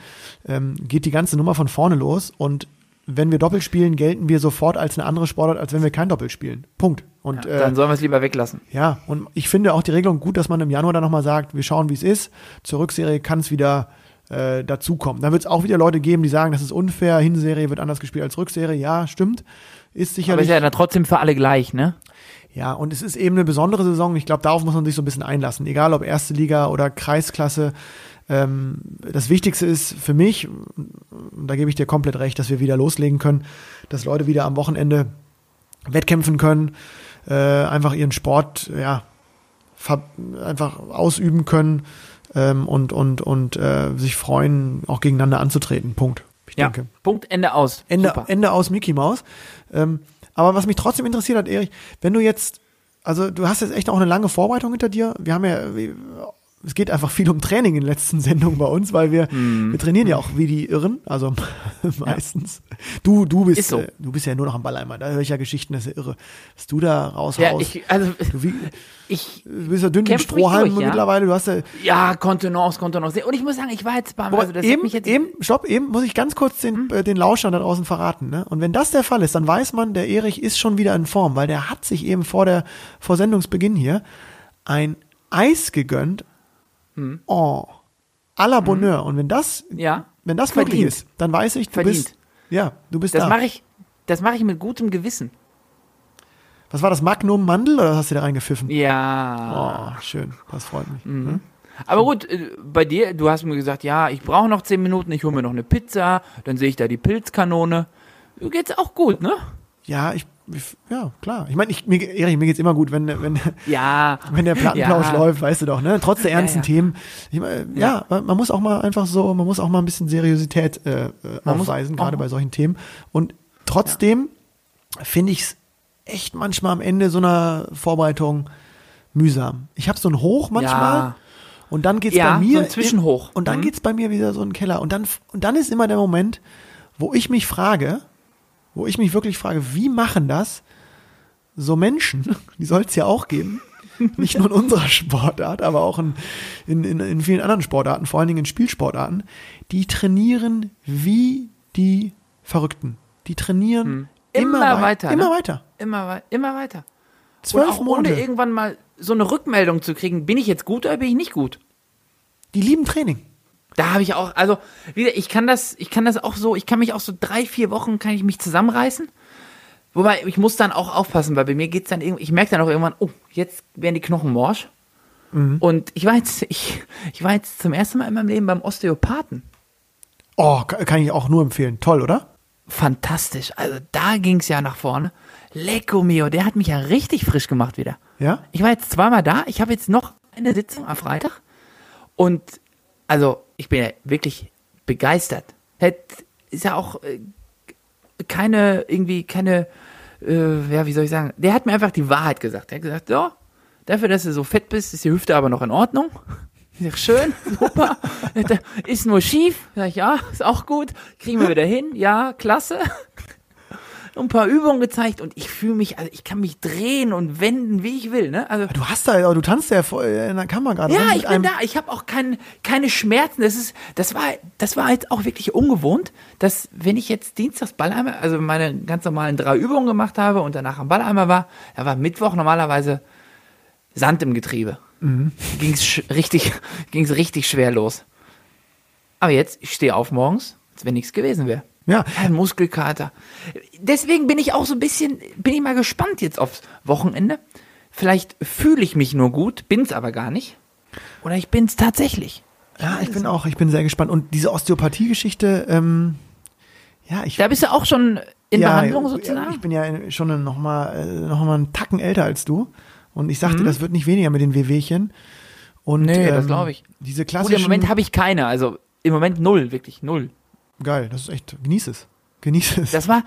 ähm, geht die ganze Nummer von vorne los und wenn wir Doppel spielen, gelten wir sofort als eine andere Sportart, als wenn wir kein Doppel spielen. Punkt. Und, ja, dann sollen wir es lieber weglassen. Ja, und ich finde auch die Regelung gut, dass man im Januar dann nochmal sagt, wir schauen, wie es ist. Zur Rückserie kann es wieder äh, dazukommen. Dann wird es auch wieder Leute geben, die sagen, das ist unfair, Hinserie wird anders gespielt als Rückserie. Ja, stimmt. Ist sicherlich. Aber ist ja dann trotzdem für alle gleich, ne? Ja, und es ist eben eine besondere Saison. Ich glaube, darauf muss man sich so ein bisschen einlassen. Egal ob erste Liga oder Kreisklasse. Ähm, das Wichtigste ist für mich, und da gebe ich dir komplett recht, dass wir wieder loslegen können, dass Leute wieder am Wochenende wettkämpfen können, äh, einfach ihren Sport, ja, einfach ausüben können ähm, und, und, und äh, sich freuen, auch gegeneinander anzutreten. Punkt. Ich ja, denke. Punkt, Ende aus. Ende, Ende aus Mickey Mouse. Ähm, aber was mich trotzdem interessiert hat, Erich, wenn du jetzt, also du hast jetzt echt auch eine lange Vorbereitung hinter dir. Wir haben ja es geht einfach viel um Training in den letzten Sendungen bei uns, weil wir, mm. wir trainieren ja auch wie die Irren, also meistens. Ja. Du, du bist, so. äh, du bist ja nur noch am Ball einmal. Da höre ich ja Geschichten, das ist ja irre. Was du da raushaust. Ja, ich, also, du, wie, ich du bist ja dünn wie Strohhalm ja? mittlerweile. Du hast ja, ja, Kontenance, Kontenance. Und ich muss sagen, ich war jetzt beim, also das eben, mich jetzt eben, stopp, eben muss ich ganz kurz den, hm? äh, den Lauschern da draußen verraten, ne? Und wenn das der Fall ist, dann weiß man, der Erich ist schon wieder in Form, weil der hat sich eben vor der, vor Sendungsbeginn hier ein Eis gegönnt, hm. Oh, à la. Bonheur. Hm. Und wenn das, ja. wenn das möglich ist, dann weiß ich, du Verdient. bist, ja, du bist das da. Mache ich, das mache ich mit gutem Gewissen. Was war das, Magnum Mandel oder hast du da reingepfiffen? Ja. Oh, schön, das freut mich. Mhm. Hm? Aber gut, äh, bei dir, du hast mir gesagt, ja, ich brauche noch zehn Minuten, ich hole mir noch eine Pizza, dann sehe ich da die Pilzkanone. Geht's auch gut, ne? Ja, ich, ich ja, klar. Ich meine, ich, mir, Erich, mir geht's immer gut, wenn, wenn, Ja. wenn der Plattenplausch Ja. läuft, weißt du doch, ne? Trotz der ernsten ja. Themen. Ich meine, ja, man muss auch mal einfach so, man muss auch mal ein bisschen Seriosität äh, äh, Man aufweisen, gerade bei solchen Themen. Und trotzdem finde ich es echt manchmal am Ende so einer Vorbereitung mühsam. Ich habe so ein Hoch manchmal. Ja. Und dann geht's bei mir so ein Zwischenhoch. Und dann Mhm. geht's bei mir wieder so in den Keller. Und dann, und dann ist immer der Moment, wo ich mich frage, wo ich mich wirklich frage, wie machen das so Menschen, die soll es ja auch geben, nicht nur in unserer Sportart, aber auch in, in, in, vielen anderen Sportarten, vor allen Dingen in Spielsportarten, die trainieren wie die Verrückten. Die trainieren Hm. immer, Immer wei- weiter, Immer ne? weiter. Immer, immer weiter. Zwölf Monate. ohne irgendwann mal so eine Rückmeldung zu kriegen, bin ich jetzt gut oder bin ich nicht gut? Die lieben Training. Da habe ich auch, also, wie gesagt, ich kann das, ich kann das auch so, ich kann mich auch so drei, vier Wochen, kann ich mich zusammenreißen. Wobei, ich muss dann auch aufpassen, weil bei mir geht's dann irgendwie, ich merke dann auch irgendwann, oh, jetzt werden die Knochen morsch. Und ich war jetzt, ich, ich war jetzt zum ersten Mal in meinem Leben beim Osteopathen. Oh, ka- kann ich auch nur empfehlen. Toll, oder? Fantastisch. Also da ging's ja nach vorne. Lecco mio, der hat mich ja richtig frisch gemacht wieder. Ja? Ich war jetzt zweimal da. Ich habe jetzt noch eine Sitzung am Freitag. Und also, ich bin ja wirklich begeistert. Ist ja auch äh, keine, irgendwie, keine, äh, ja, wie soll ich sagen, der hat mir einfach die Wahrheit gesagt. Er hat gesagt, so, dafür, dass du so fett bist, ist die Hüfte aber noch in Ordnung. Ich sag, schön, super. ist nur schief. Sag ich, ja, ist auch gut. Kriegen wir wieder hin. Ja, klasse. Ein paar Übungen gezeigt und ich fühle mich, also ich kann mich drehen und wenden, wie ich will. Ne? Also Du hast da, du tanzt ja vor- in der Kamera gerade. ja, rum mit ich bin da. Ich habe auch kein, keine Schmerzen. Das ist, das war, das war jetzt auch wirklich ungewohnt, dass wenn ich jetzt Dienstags Balleimer, also meine ganz normalen drei Übungen gemacht habe und danach am Balleimer war, da war Mittwoch normalerweise Sand im Getriebe. Mhm. Ging's sch richtig, ging's richtig schwer los. Aber jetzt, ich stehe auf morgens, als wenn nichts gewesen wäre. Ja. Kein Muskelkater. Deswegen bin ich auch so ein bisschen, bin ich mal gespannt jetzt aufs Wochenende. Vielleicht fühle ich mich nur gut, bin's aber gar nicht. Oder ich bin's tatsächlich. Ja, ich bin auch, ich bin sehr gespannt. Und diese Osteopathie-Geschichte, ähm, ja, ich. Da bist du auch schon in ja, Behandlung sozusagen? Ich bin ja schon nochmal äh, noch mal einen Tacken älter als du. Und ich Mhm. sagte, das wird nicht weniger mit den Wehwehchen. Und, Nee, das ähm, glaub ich. Diese Gut, klassischen. im Moment habe ich keine, also im Moment null, wirklich null. Geil, das ist echt, genieß es. Genieß es. Das war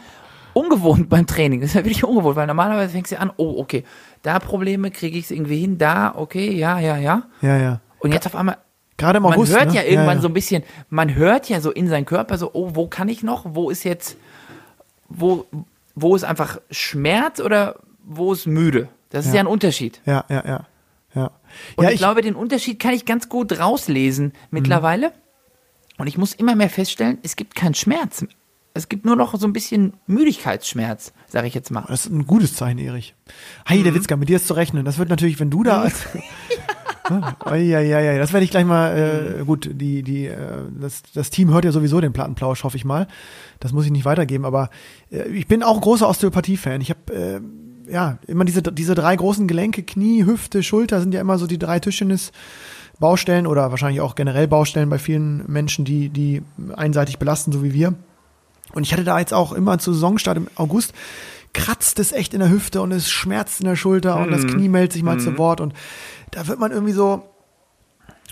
ungewohnt beim Training. Das war wirklich ungewohnt, weil normalerweise fängst du an, oh, okay, da Probleme kriege ich es irgendwie hin, da, okay, ja, ja, ja. ja, ja. Und jetzt auf einmal, Gerade im man August. hört ne? ja irgendwann ja. so ein bisschen, man hört ja so in seinen Körper so, oh, wo kann ich noch? Wo ist jetzt, wo, wo ist einfach Schmerz oder wo ist müde? Das ist Ja. ja ein Unterschied. Ja, ja, ja. Ja, Und ja ich, glaube, den Unterschied kann ich ganz gut rauslesen mittlerweile. Und ich muss immer mehr feststellen, es gibt keinen Schmerz. Es gibt nur noch so ein bisschen Müdigkeitsschmerz, sage ich jetzt mal. Das ist ein gutes Zeichen, Erich. Hey, Mhm. der Witzka, mit dir ist zu rechnen. Das wird natürlich, wenn du da als. ja, ja, ja, das werde ich gleich mal, äh, gut, die, die, äh, das, das Team hört ja sowieso den Plattenplausch, hoffe ich mal. Das muss ich nicht weitergeben, aber äh, ich bin auch ein großer Osteopathie-Fan. Ich habe äh, ja immer diese, diese drei großen Gelenke, Knie, Hüfte, Schulter sind ja immer so die drei Tischtennis. Baustellen oder wahrscheinlich auch generell Baustellen bei vielen Menschen, die, die einseitig belasten, so wie wir. Und ich hatte da jetzt auch immer zu Saisonstart im August, kratzt es echt in der Hüfte und es schmerzt in der Schulter und das Knie meldet sich mal zu Wort und da wird man irgendwie so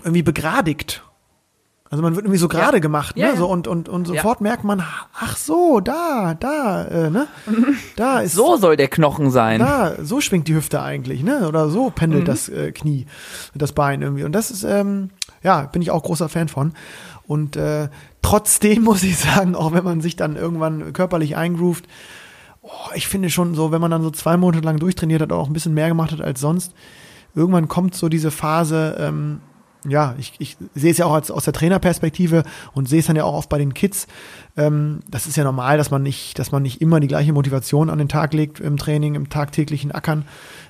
irgendwie begradigt. Also man wird irgendwie so gerade Ja. gemacht, ne? Ja, ja. So und, und, und sofort merkt man, ach so, da, da, äh, ne? Da ist So soll der Knochen sein. da, so schwingt die Hüfte eigentlich, ne? Oder so pendelt das äh, Knie, das Bein irgendwie. Und das ist, ähm, ja, bin ich auch großer Fan von. Und äh, trotzdem muss ich sagen, auch wenn man sich dann irgendwann körperlich eingroovt, oh, ich finde schon so, wenn man dann so zwei Monate lang durchtrainiert hat, auch ein bisschen mehr gemacht hat als sonst, irgendwann kommt so diese Phase, ähm, ja, ich, ich sehe es ja auch als, aus der Trainerperspektive und sehe es dann ja auch oft bei den Kids. Ähm, das ist ja normal, dass man nicht, dass man nicht immer die gleiche Motivation an den Tag legt im Training, im tagtäglichen Ackern,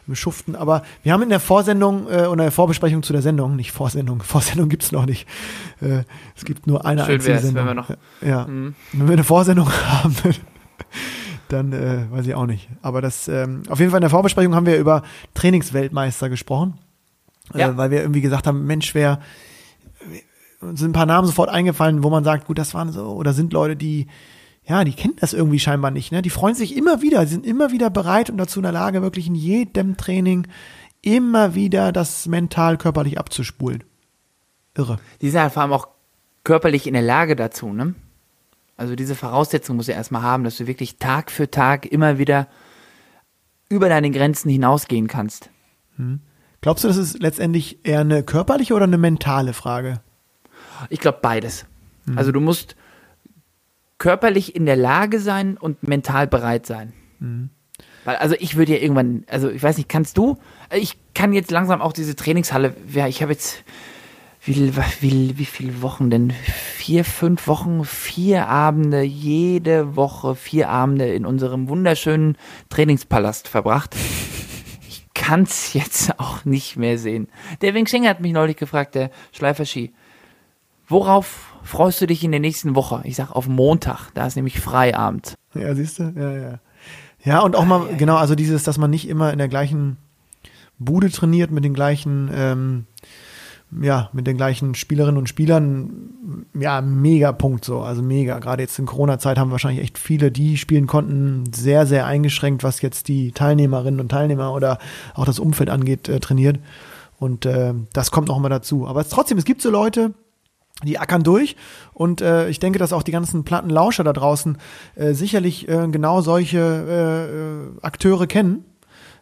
im Schuften. Aber wir haben in der Vorsendung äh, oder der Vorbesprechung zu der Sendung, nicht Vorsendung, Vorsendung gibt's noch nicht. Äh, es gibt nur eine Schön einzige wär's, wenn Sendung. wir noch- ja. Mhm. Wenn wir eine Vorsendung haben, dann äh, weiß ich auch nicht. Aber das, ähm, auf jeden Fall in der Vorbesprechung haben wir über Trainingsweltmeister gesprochen. Ja. äh, weil wir irgendwie gesagt haben, Mensch, wer uns sind ein paar Namen sofort eingefallen, wo man sagt, gut, das waren so, oder sind Leute, die, ja, die kennen das irgendwie scheinbar nicht, ne? Die freuen sich immer wieder, die sind immer wieder bereit und dazu in der Lage, wirklich in jedem Training immer wieder das mental, körperlich abzuspulen. Irre. Die sind halt vor allem auch körperlich in der Lage dazu, ne? Also diese Voraussetzung muss du erstmal haben, dass du wirklich Tag für Tag immer wieder über deine Grenzen hinausgehen kannst. Glaubst du, das ist letztendlich eher eine körperliche oder eine mentale Frage? Ich glaube beides. Also du musst körperlich in der Lage sein und mental bereit sein. Weil, also ich würde ja irgendwann, also ich weiß nicht, kannst du? Ich kann jetzt langsam auch diese Trainingshalle, ja, ich habe jetzt, wie, wie, wie viele Wochen denn? Vier, fünf Wochen, vier Abende, jede Woche vier Abende in unserem wunderschönen Trainingspalast verbracht. Ich kann's jetzt auch nicht mehr sehen. Der Wing Cheng hat mich neulich gefragt, der Schleifer-Ski. Worauf freust du dich in der nächsten Woche? Ich sag auf Montag, da ist nämlich Freiabend. Ja, siehst du? Ja, ja. Ja, und auch mal, genau, also dieses, dass man nicht immer in der gleichen Bude trainiert, mit den gleichen, ähm, ja, mit den gleichen Spielerinnen und Spielern, ja, mega Punkt so, also mega. Gerade jetzt in Corona-Zeit haben wahrscheinlich echt viele, die spielen konnten, sehr, sehr eingeschränkt, was jetzt die Teilnehmerinnen und Teilnehmer oder auch das Umfeld angeht, äh, trainiert. Und äh, das kommt noch mal dazu. Aber es, trotzdem, es gibt so Leute, die ackern durch und äh, ich denke, dass auch die ganzen Plattenlauscher da draußen äh, sicherlich äh, genau solche äh, äh, Akteure kennen.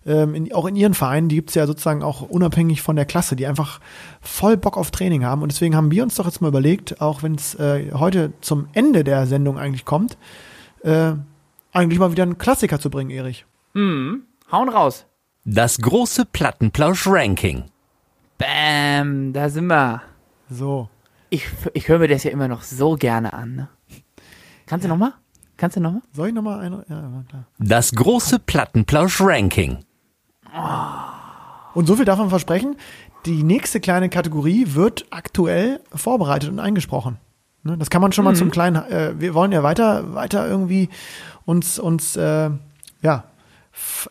Ähm, in, auch in ihren Vereinen, die gibt's ja sozusagen auch unabhängig von der Klasse, die einfach voll Bock auf Training haben. Und deswegen haben wir uns doch jetzt mal überlegt, auch wenn es äh, heute zum Ende der Sendung eigentlich kommt, äh, eigentlich mal wieder einen Klassiker zu bringen, Erich. Hauen raus. Das große Plattenplausch-Ranking. Bam, da sind wir. So. Ich, ich höre mir das ja immer noch so gerne an. Ne? Kannst du noch mal? Kannst du noch mal? Soll ich nochmal eine? Ja, war klar. Das große Plattenplausch-Ranking. Und so viel darf man versprechen. Die nächste kleine Kategorie wird aktuell vorbereitet und eingesprochen. Ne, das kann man schon mal zum kleinen, äh, wir wollen ja weiter, weiter irgendwie uns, uns, äh, ja,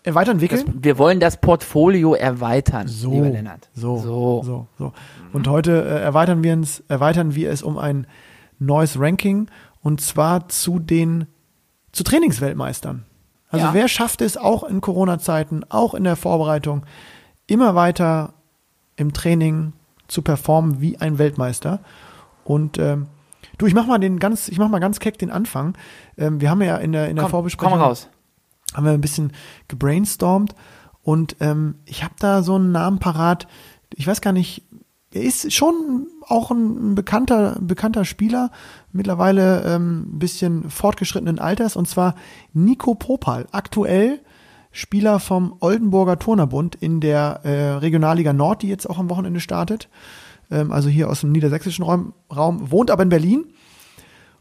weiterentwickeln. Das, wir wollen das Portfolio erweitern, so, lieber Lennart. so, so. so, so. Und heute äh, erweitern wir uns, erweitern wir es um ein neues Ranking und zwar zu den, zu Trainingsweltmeistern. Also Ja. wer schafft es auch in Corona-Zeiten, auch in der Vorbereitung, immer weiter im Training zu performen wie ein Weltmeister? Und ähm, du, ich mach mal den ganz, ich mach mal ganz keck den Anfang. Ähm, wir haben ja in der in der Komm, Vorbesprechung komm raus. haben wir ein bisschen gebrainstormt und ähm, ich habe da so einen Namen parat. Ich weiß gar nicht, er ist schon auch ein, bekannter, bekannter Spieler, mittlerweile ähm, ein bisschen fortgeschrittenen Alters, und zwar Nico Popal, aktuell Spieler vom Oldenburger Turnerbund in der äh, Regionalliga Nord, die jetzt auch am Wochenende startet. Ähm, also hier aus dem niedersächsischen Raum, Raum, wohnt aber in Berlin.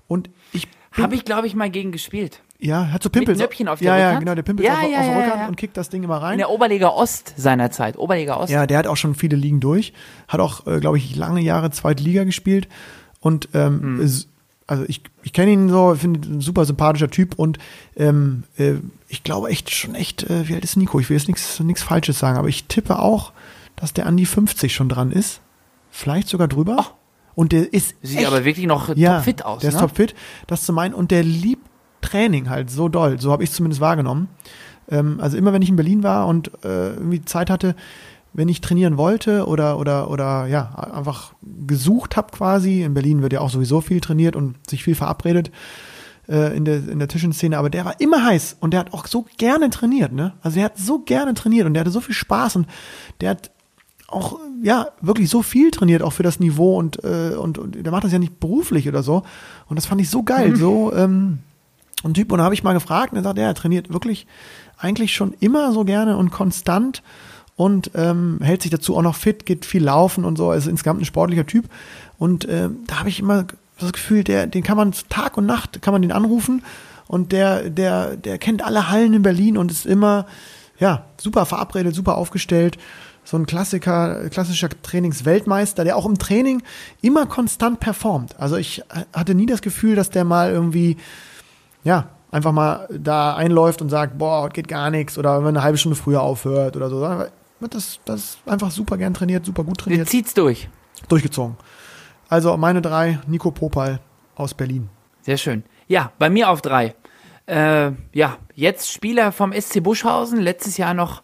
Und ich Habe ich, glaube ich, mal gegen gespielt. Ja, hat so Pimpels. Nöppchen auf der ja, ja, Rückhand? genau, der Pimpels Ja, auf, ja, auf der ja, Rückhand ja. und kickt das Ding immer In rein. der Oberliga Ost seiner Zeit. Oberliga Ost. Ja, der hat auch schon viele Ligen durch, hat auch, äh, glaube ich, lange Jahre zweite Liga gespielt und ähm, Hm. ist, also ich, ich kenne ihn so, finde ihn ein super sympathischer Typ und ähm, äh, ich glaube echt schon echt, äh, wie alt ist Nico? Ich will jetzt nichts Falsches sagen, aber ich tippe auch, dass der an die 50 schon dran ist, vielleicht sogar drüber. Ach. Und der ist Sieht echt, aber wirklich noch ja, topfit aus. Der ist ne? topfit, das zu meinen. Und der liebt Training halt so doll. So habe ich zumindest wahrgenommen. Ähm, also immer wenn ich in Berlin war und äh, irgendwie Zeit hatte, wenn ich trainieren wollte oder oder oder ja einfach gesucht habe quasi. In Berlin wird ja auch sowieso viel trainiert und sich viel verabredet äh, in der in der Tischenszene. Aber der war immer heiß und der hat auch so gerne trainiert. Ne? Also der hat so gerne trainiert und der hatte so viel Spaß und der hat auch ja wirklich so viel trainiert auch für das Niveau und äh, und, und der macht das ja nicht beruflich oder so und das fand ich so geil so ähm, ein Typ und da habe ich mal gefragt und er sagt ja er trainiert wirklich eigentlich schon immer so gerne und konstant und ähm, hält sich dazu auch noch fit geht viel laufen und so ist insgesamt ein sportlicher Typ und ähm, da habe ich immer das Gefühl der den kann man Tag und Nacht kann man den anrufen und der der der kennt alle Hallen in Berlin und ist immer ja super verabredet super aufgestellt so ein Klassiker, klassischer Trainingsweltmeister, der auch im Training immer konstant performt. Also ich hatte nie das Gefühl, dass der mal irgendwie, ja, einfach mal da einläuft und sagt, boah, heute geht gar nichts oder wenn man eine halbe Stunde früher aufhört oder so. wird das, das einfach super gern trainiert, super gut trainiert, zieht's durch. durchgezogen. Also meine drei, Nico Popal aus Berlin. Sehr schön. Ja, bei mir auf drei. Äh, ja, jetzt Spieler vom SC Buschhausen, letztes Jahr noch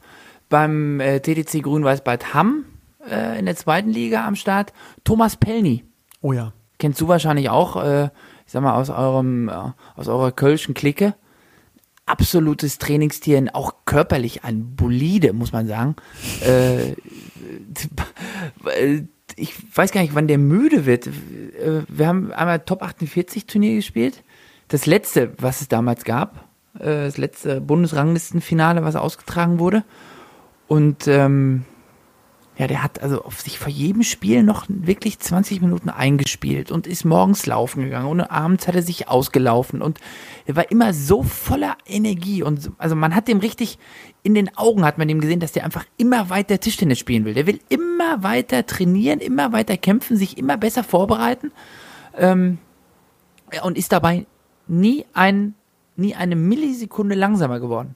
beim äh, TTC Grün-Weiß Bad Hamm äh, in der zweiten Liga am Start. Thomas Pellny. Oh ja. Kennst du wahrscheinlich auch, äh, ich sag mal, aus eurem, äh, aus eurer Kölschen Clique. Absolutes Trainingstier, auch körperlich ein Bolide, muss man sagen. Äh, äh, ich weiß gar nicht, wann der müde wird. Äh, Wir haben einmal Top 48 Turnier gespielt. Das letzte, was es damals gab. Das letzte Bundesranglistenfinale, was ausgetragen wurde. Und ähm, ja, der hat also auf sich vor jedem Spiel noch wirklich 20 Minuten eingespielt und ist morgens laufen gegangen und abends hat er sich ausgelaufen und er war immer so voller Energie und so- also man hat dem richtig in den Augen hat man dem gesehen, dass der einfach immer weiter Tischtennis spielen will. Der will immer weiter trainieren, immer weiter kämpfen, sich immer besser vorbereiten ähm, und ist dabei nie ein nie eine Millisekunde langsamer geworden.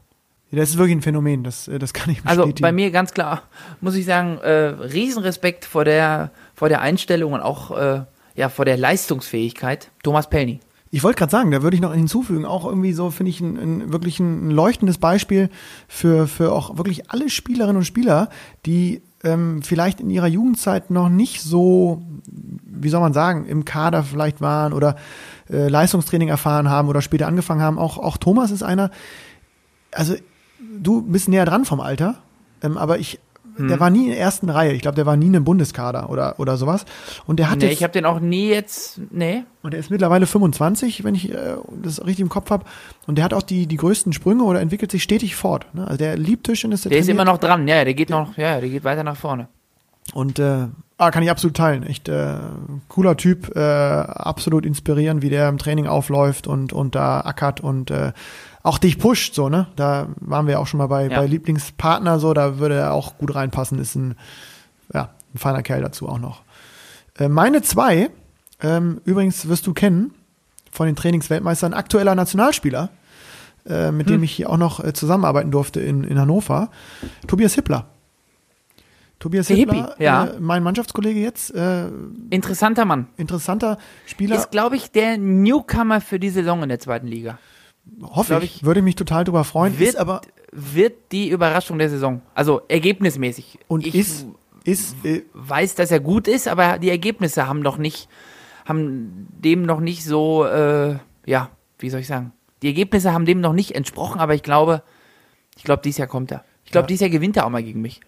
Das ist wirklich ein Phänomen, das, äh, das kann ich bestätigen. Also bei mir ganz klar, muss ich sagen, äh, Riesenrespekt vor der, vor der Einstellung und auch äh, ja, vor der Leistungsfähigkeit. Thomas Pellny. Ich wollte gerade sagen, da würde ich noch hinzufügen, auch irgendwie so finde ich ein, ein wirklich ein leuchtendes Beispiel für, für auch wirklich alle Spielerinnen und Spieler, die ähm, vielleicht in ihrer Jugendzeit noch nicht so, wie soll man sagen, im Kader vielleicht waren oder äh, Leistungstraining erfahren haben oder später angefangen haben. Auch, auch Thomas ist einer, also du bist näher dran vom Alter, ähm, aber ich, Hm. der war nie in der ersten Reihe. Ich glaube, der war nie in einem Bundeskader oder, oder sowas. Und der hat Nee, jetzt, ich habe den auch nie jetzt. Nee. und er ist mittlerweile 25, wenn ich äh, das richtig im Kopf habe. Und der hat auch die, die größten Sprünge oder entwickelt sich stetig fort. Ne? Also der liebt Tischtennis. Der ist trainiert. immer noch dran. Ja, der geht noch, ja, der geht weiter nach vorne. Und äh, ah, kann ich absolut teilen. Echt äh, cooler Typ, äh, absolut inspirierend, wie der im Training aufläuft und, und da ackert und äh, auch dich pusht, so, ne? Da waren wir auch schon mal bei, Ja. bei Lieblingspartner, so, da würde er auch gut reinpassen, ist ein, ja, ein feiner Kerl dazu auch noch. Äh, meine zwei, ähm, übrigens wirst du kennen, von den Trainingsweltmeistern, aktueller Nationalspieler, äh, mit Hm. dem ich hier auch noch äh, zusammenarbeiten durfte in, in Hannover, Tobias Hippler. Tobias Hippler, Hippie, ja. äh, mein Mannschaftskollege jetzt, äh, Interessanter Mann. interessanter Spieler, Ist, glaube ich, der Newcomer für die Saison in der zweiten Liga. Hoffe ich, ich, würde mich total drüber freuen, Wird, ist aber wird die Überraschung der Saison. Also ergebnismäßig. und ich ist, ist äh, weiß, dass er gut ist, aber die Ergebnisse haben noch nicht, haben dem noch nicht so, äh, ja, wie soll ich sagen? Die Ergebnisse haben dem noch nicht entsprochen, aber ich glaube, ich glaube, dieses Jahr kommt er. Ich glaube, Ja. dieses Jahr gewinnt er auch mal gegen mich.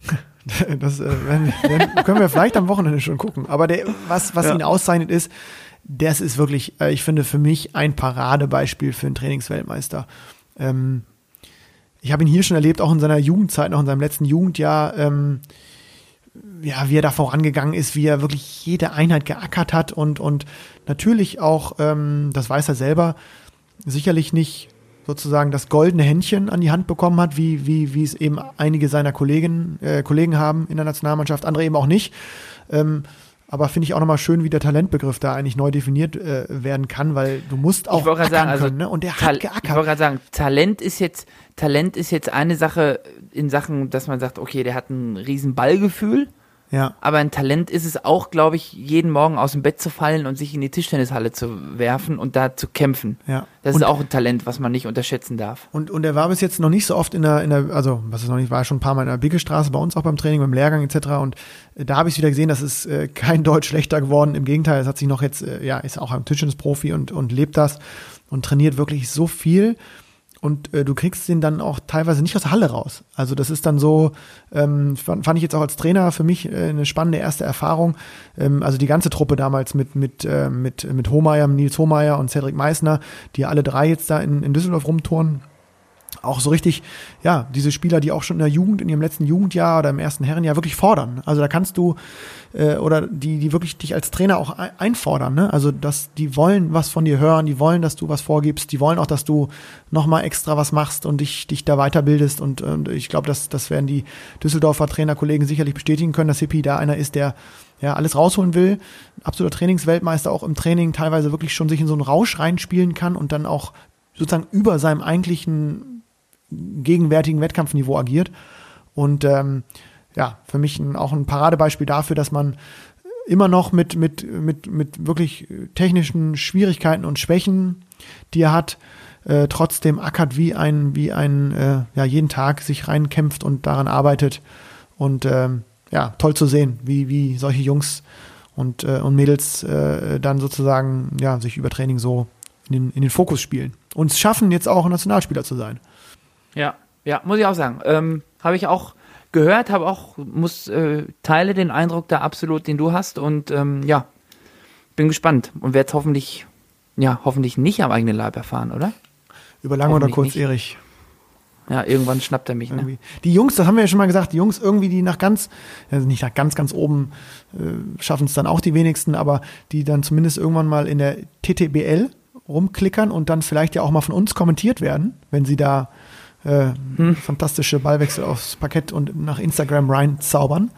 das äh, wenn, wenn, können wir vielleicht am Wochenende schon gucken. Aber der, was, was Ja. ihn auszeichnet, ist, das ist wirklich, äh, ich finde, für mich ein Paradebeispiel für einen Trainingsweltmeister. Ähm, ich habe ihn hier schon erlebt, auch in seiner Jugendzeit, noch in seinem letzten Jugendjahr, ähm, ja, wie er da vorangegangen ist, wie er wirklich jede Einheit geackert hat und, und natürlich auch, ähm, das weiß er selber, sicherlich nicht sozusagen das goldene Händchen an die Hand bekommen hat, wie, wie, wie es eben einige seiner Kollegen, äh, Kollegen haben in der Nationalmannschaft, andere eben auch nicht. Aber finde ich auch nochmal schön, wie der Talentbegriff da eigentlich neu definiert äh, werden kann, weil du musst auch ackern sagen, also können, ne? Und der Tal- hat ich wollte geackert. gerade sagen, Talent ist jetzt, Talent ist jetzt eine Sache in Sachen, dass man sagt, okay, der hat ein riesen Ballgefühl. Ja, Aber ein Talent ist es auch, glaube ich, jeden Morgen aus dem Bett zu fallen und sich in die Tischtennishalle zu werfen und da zu kämpfen. ja. Das und, ist auch ein Talent, was man nicht unterschätzen darf. und, und er war bis jetzt noch nicht so oft in der, in der, also was ist noch nicht, war schon ein paar Mal in der Biggestraße, bei uns auch beim Training, beim Lehrgang etc. Und äh, da habe ich wieder gesehen, das ist äh, kein Deutsch schlechter geworden. Im Gegenteil, es hat sich noch jetzt, äh, ja, ist auch ein Tischtennis-Profi und, und lebt das und trainiert wirklich so viel. Und äh, du kriegst den dann auch teilweise nicht aus der Halle raus. Also das ist dann so, ähm, fand, fand ich jetzt auch als Trainer für mich äh, eine spannende erste Erfahrung. Ähm, also die ganze Truppe damals mit mit äh, mit mit Hohmeier, Nils Hohmeier und Cedric Meissner, die alle drei jetzt da in, in Düsseldorf rumtouren auch so richtig, ja, diese Spieler, die auch schon in der Jugend, in ihrem letzten Jugendjahr oder im ersten Herrenjahr wirklich fordern. Also da kannst du, äh, oder die, die wirklich dich als Trainer auch ein- einfordern, ne? Also, dass die wollen was von dir hören, die wollen, dass du was vorgibst, die wollen auch, dass du nochmal extra was machst und dich, dich da weiterbildest. Und, und ich glaube, das, das werden die Düsseldorfer Trainerkollegen sicherlich bestätigen können, dass Hippi da einer ist, der ja alles rausholen will. Absoluter Trainingsweltmeister, auch im Training teilweise wirklich schon sich in so einen Rausch reinspielen kann und dann auch sozusagen über seinem eigentlichen gegenwärtigen Wettkampfniveau agiert. Und ähm, ja, für mich ein, auch ein Paradebeispiel dafür, dass man immer noch mit, mit, mit, mit wirklich technischen Schwierigkeiten und Schwächen, die er hat, äh, trotzdem ackert wie ein, wie ein, äh, ja, jeden Tag sich reinkämpft und daran arbeitet. Und ähm, ja, toll zu sehen, wie, wie solche Jungs und, äh, und Mädels äh, dann sozusagen ja, sich über Training so in den, in den Fokus spielen. Und es schaffen, jetzt auch Nationalspieler zu sein. Ja, ja, muss ich auch sagen. Ähm, habe ich auch gehört, habe auch, muss, äh, teile den Eindruck da absolut, den du hast und ähm, ja, bin gespannt und werde es hoffentlich, ja, hoffentlich nicht am eigenen Leib erfahren, oder? Über lang oder kurz, nicht. Erich. Ja, irgendwann schnappt er mich, ne? Die Jungs, das haben wir ja schon mal gesagt, die Jungs irgendwie, die nach ganz, also nicht nach ganz, ganz oben äh, schaffen es dann auch die wenigsten, aber die dann zumindest irgendwann mal in der TTBL rumklickern und dann vielleicht ja auch mal von uns kommentiert werden, wenn sie da äh, Hm. fantastische Ballwechsel aufs Parkett und nach Instagram rein zaubern.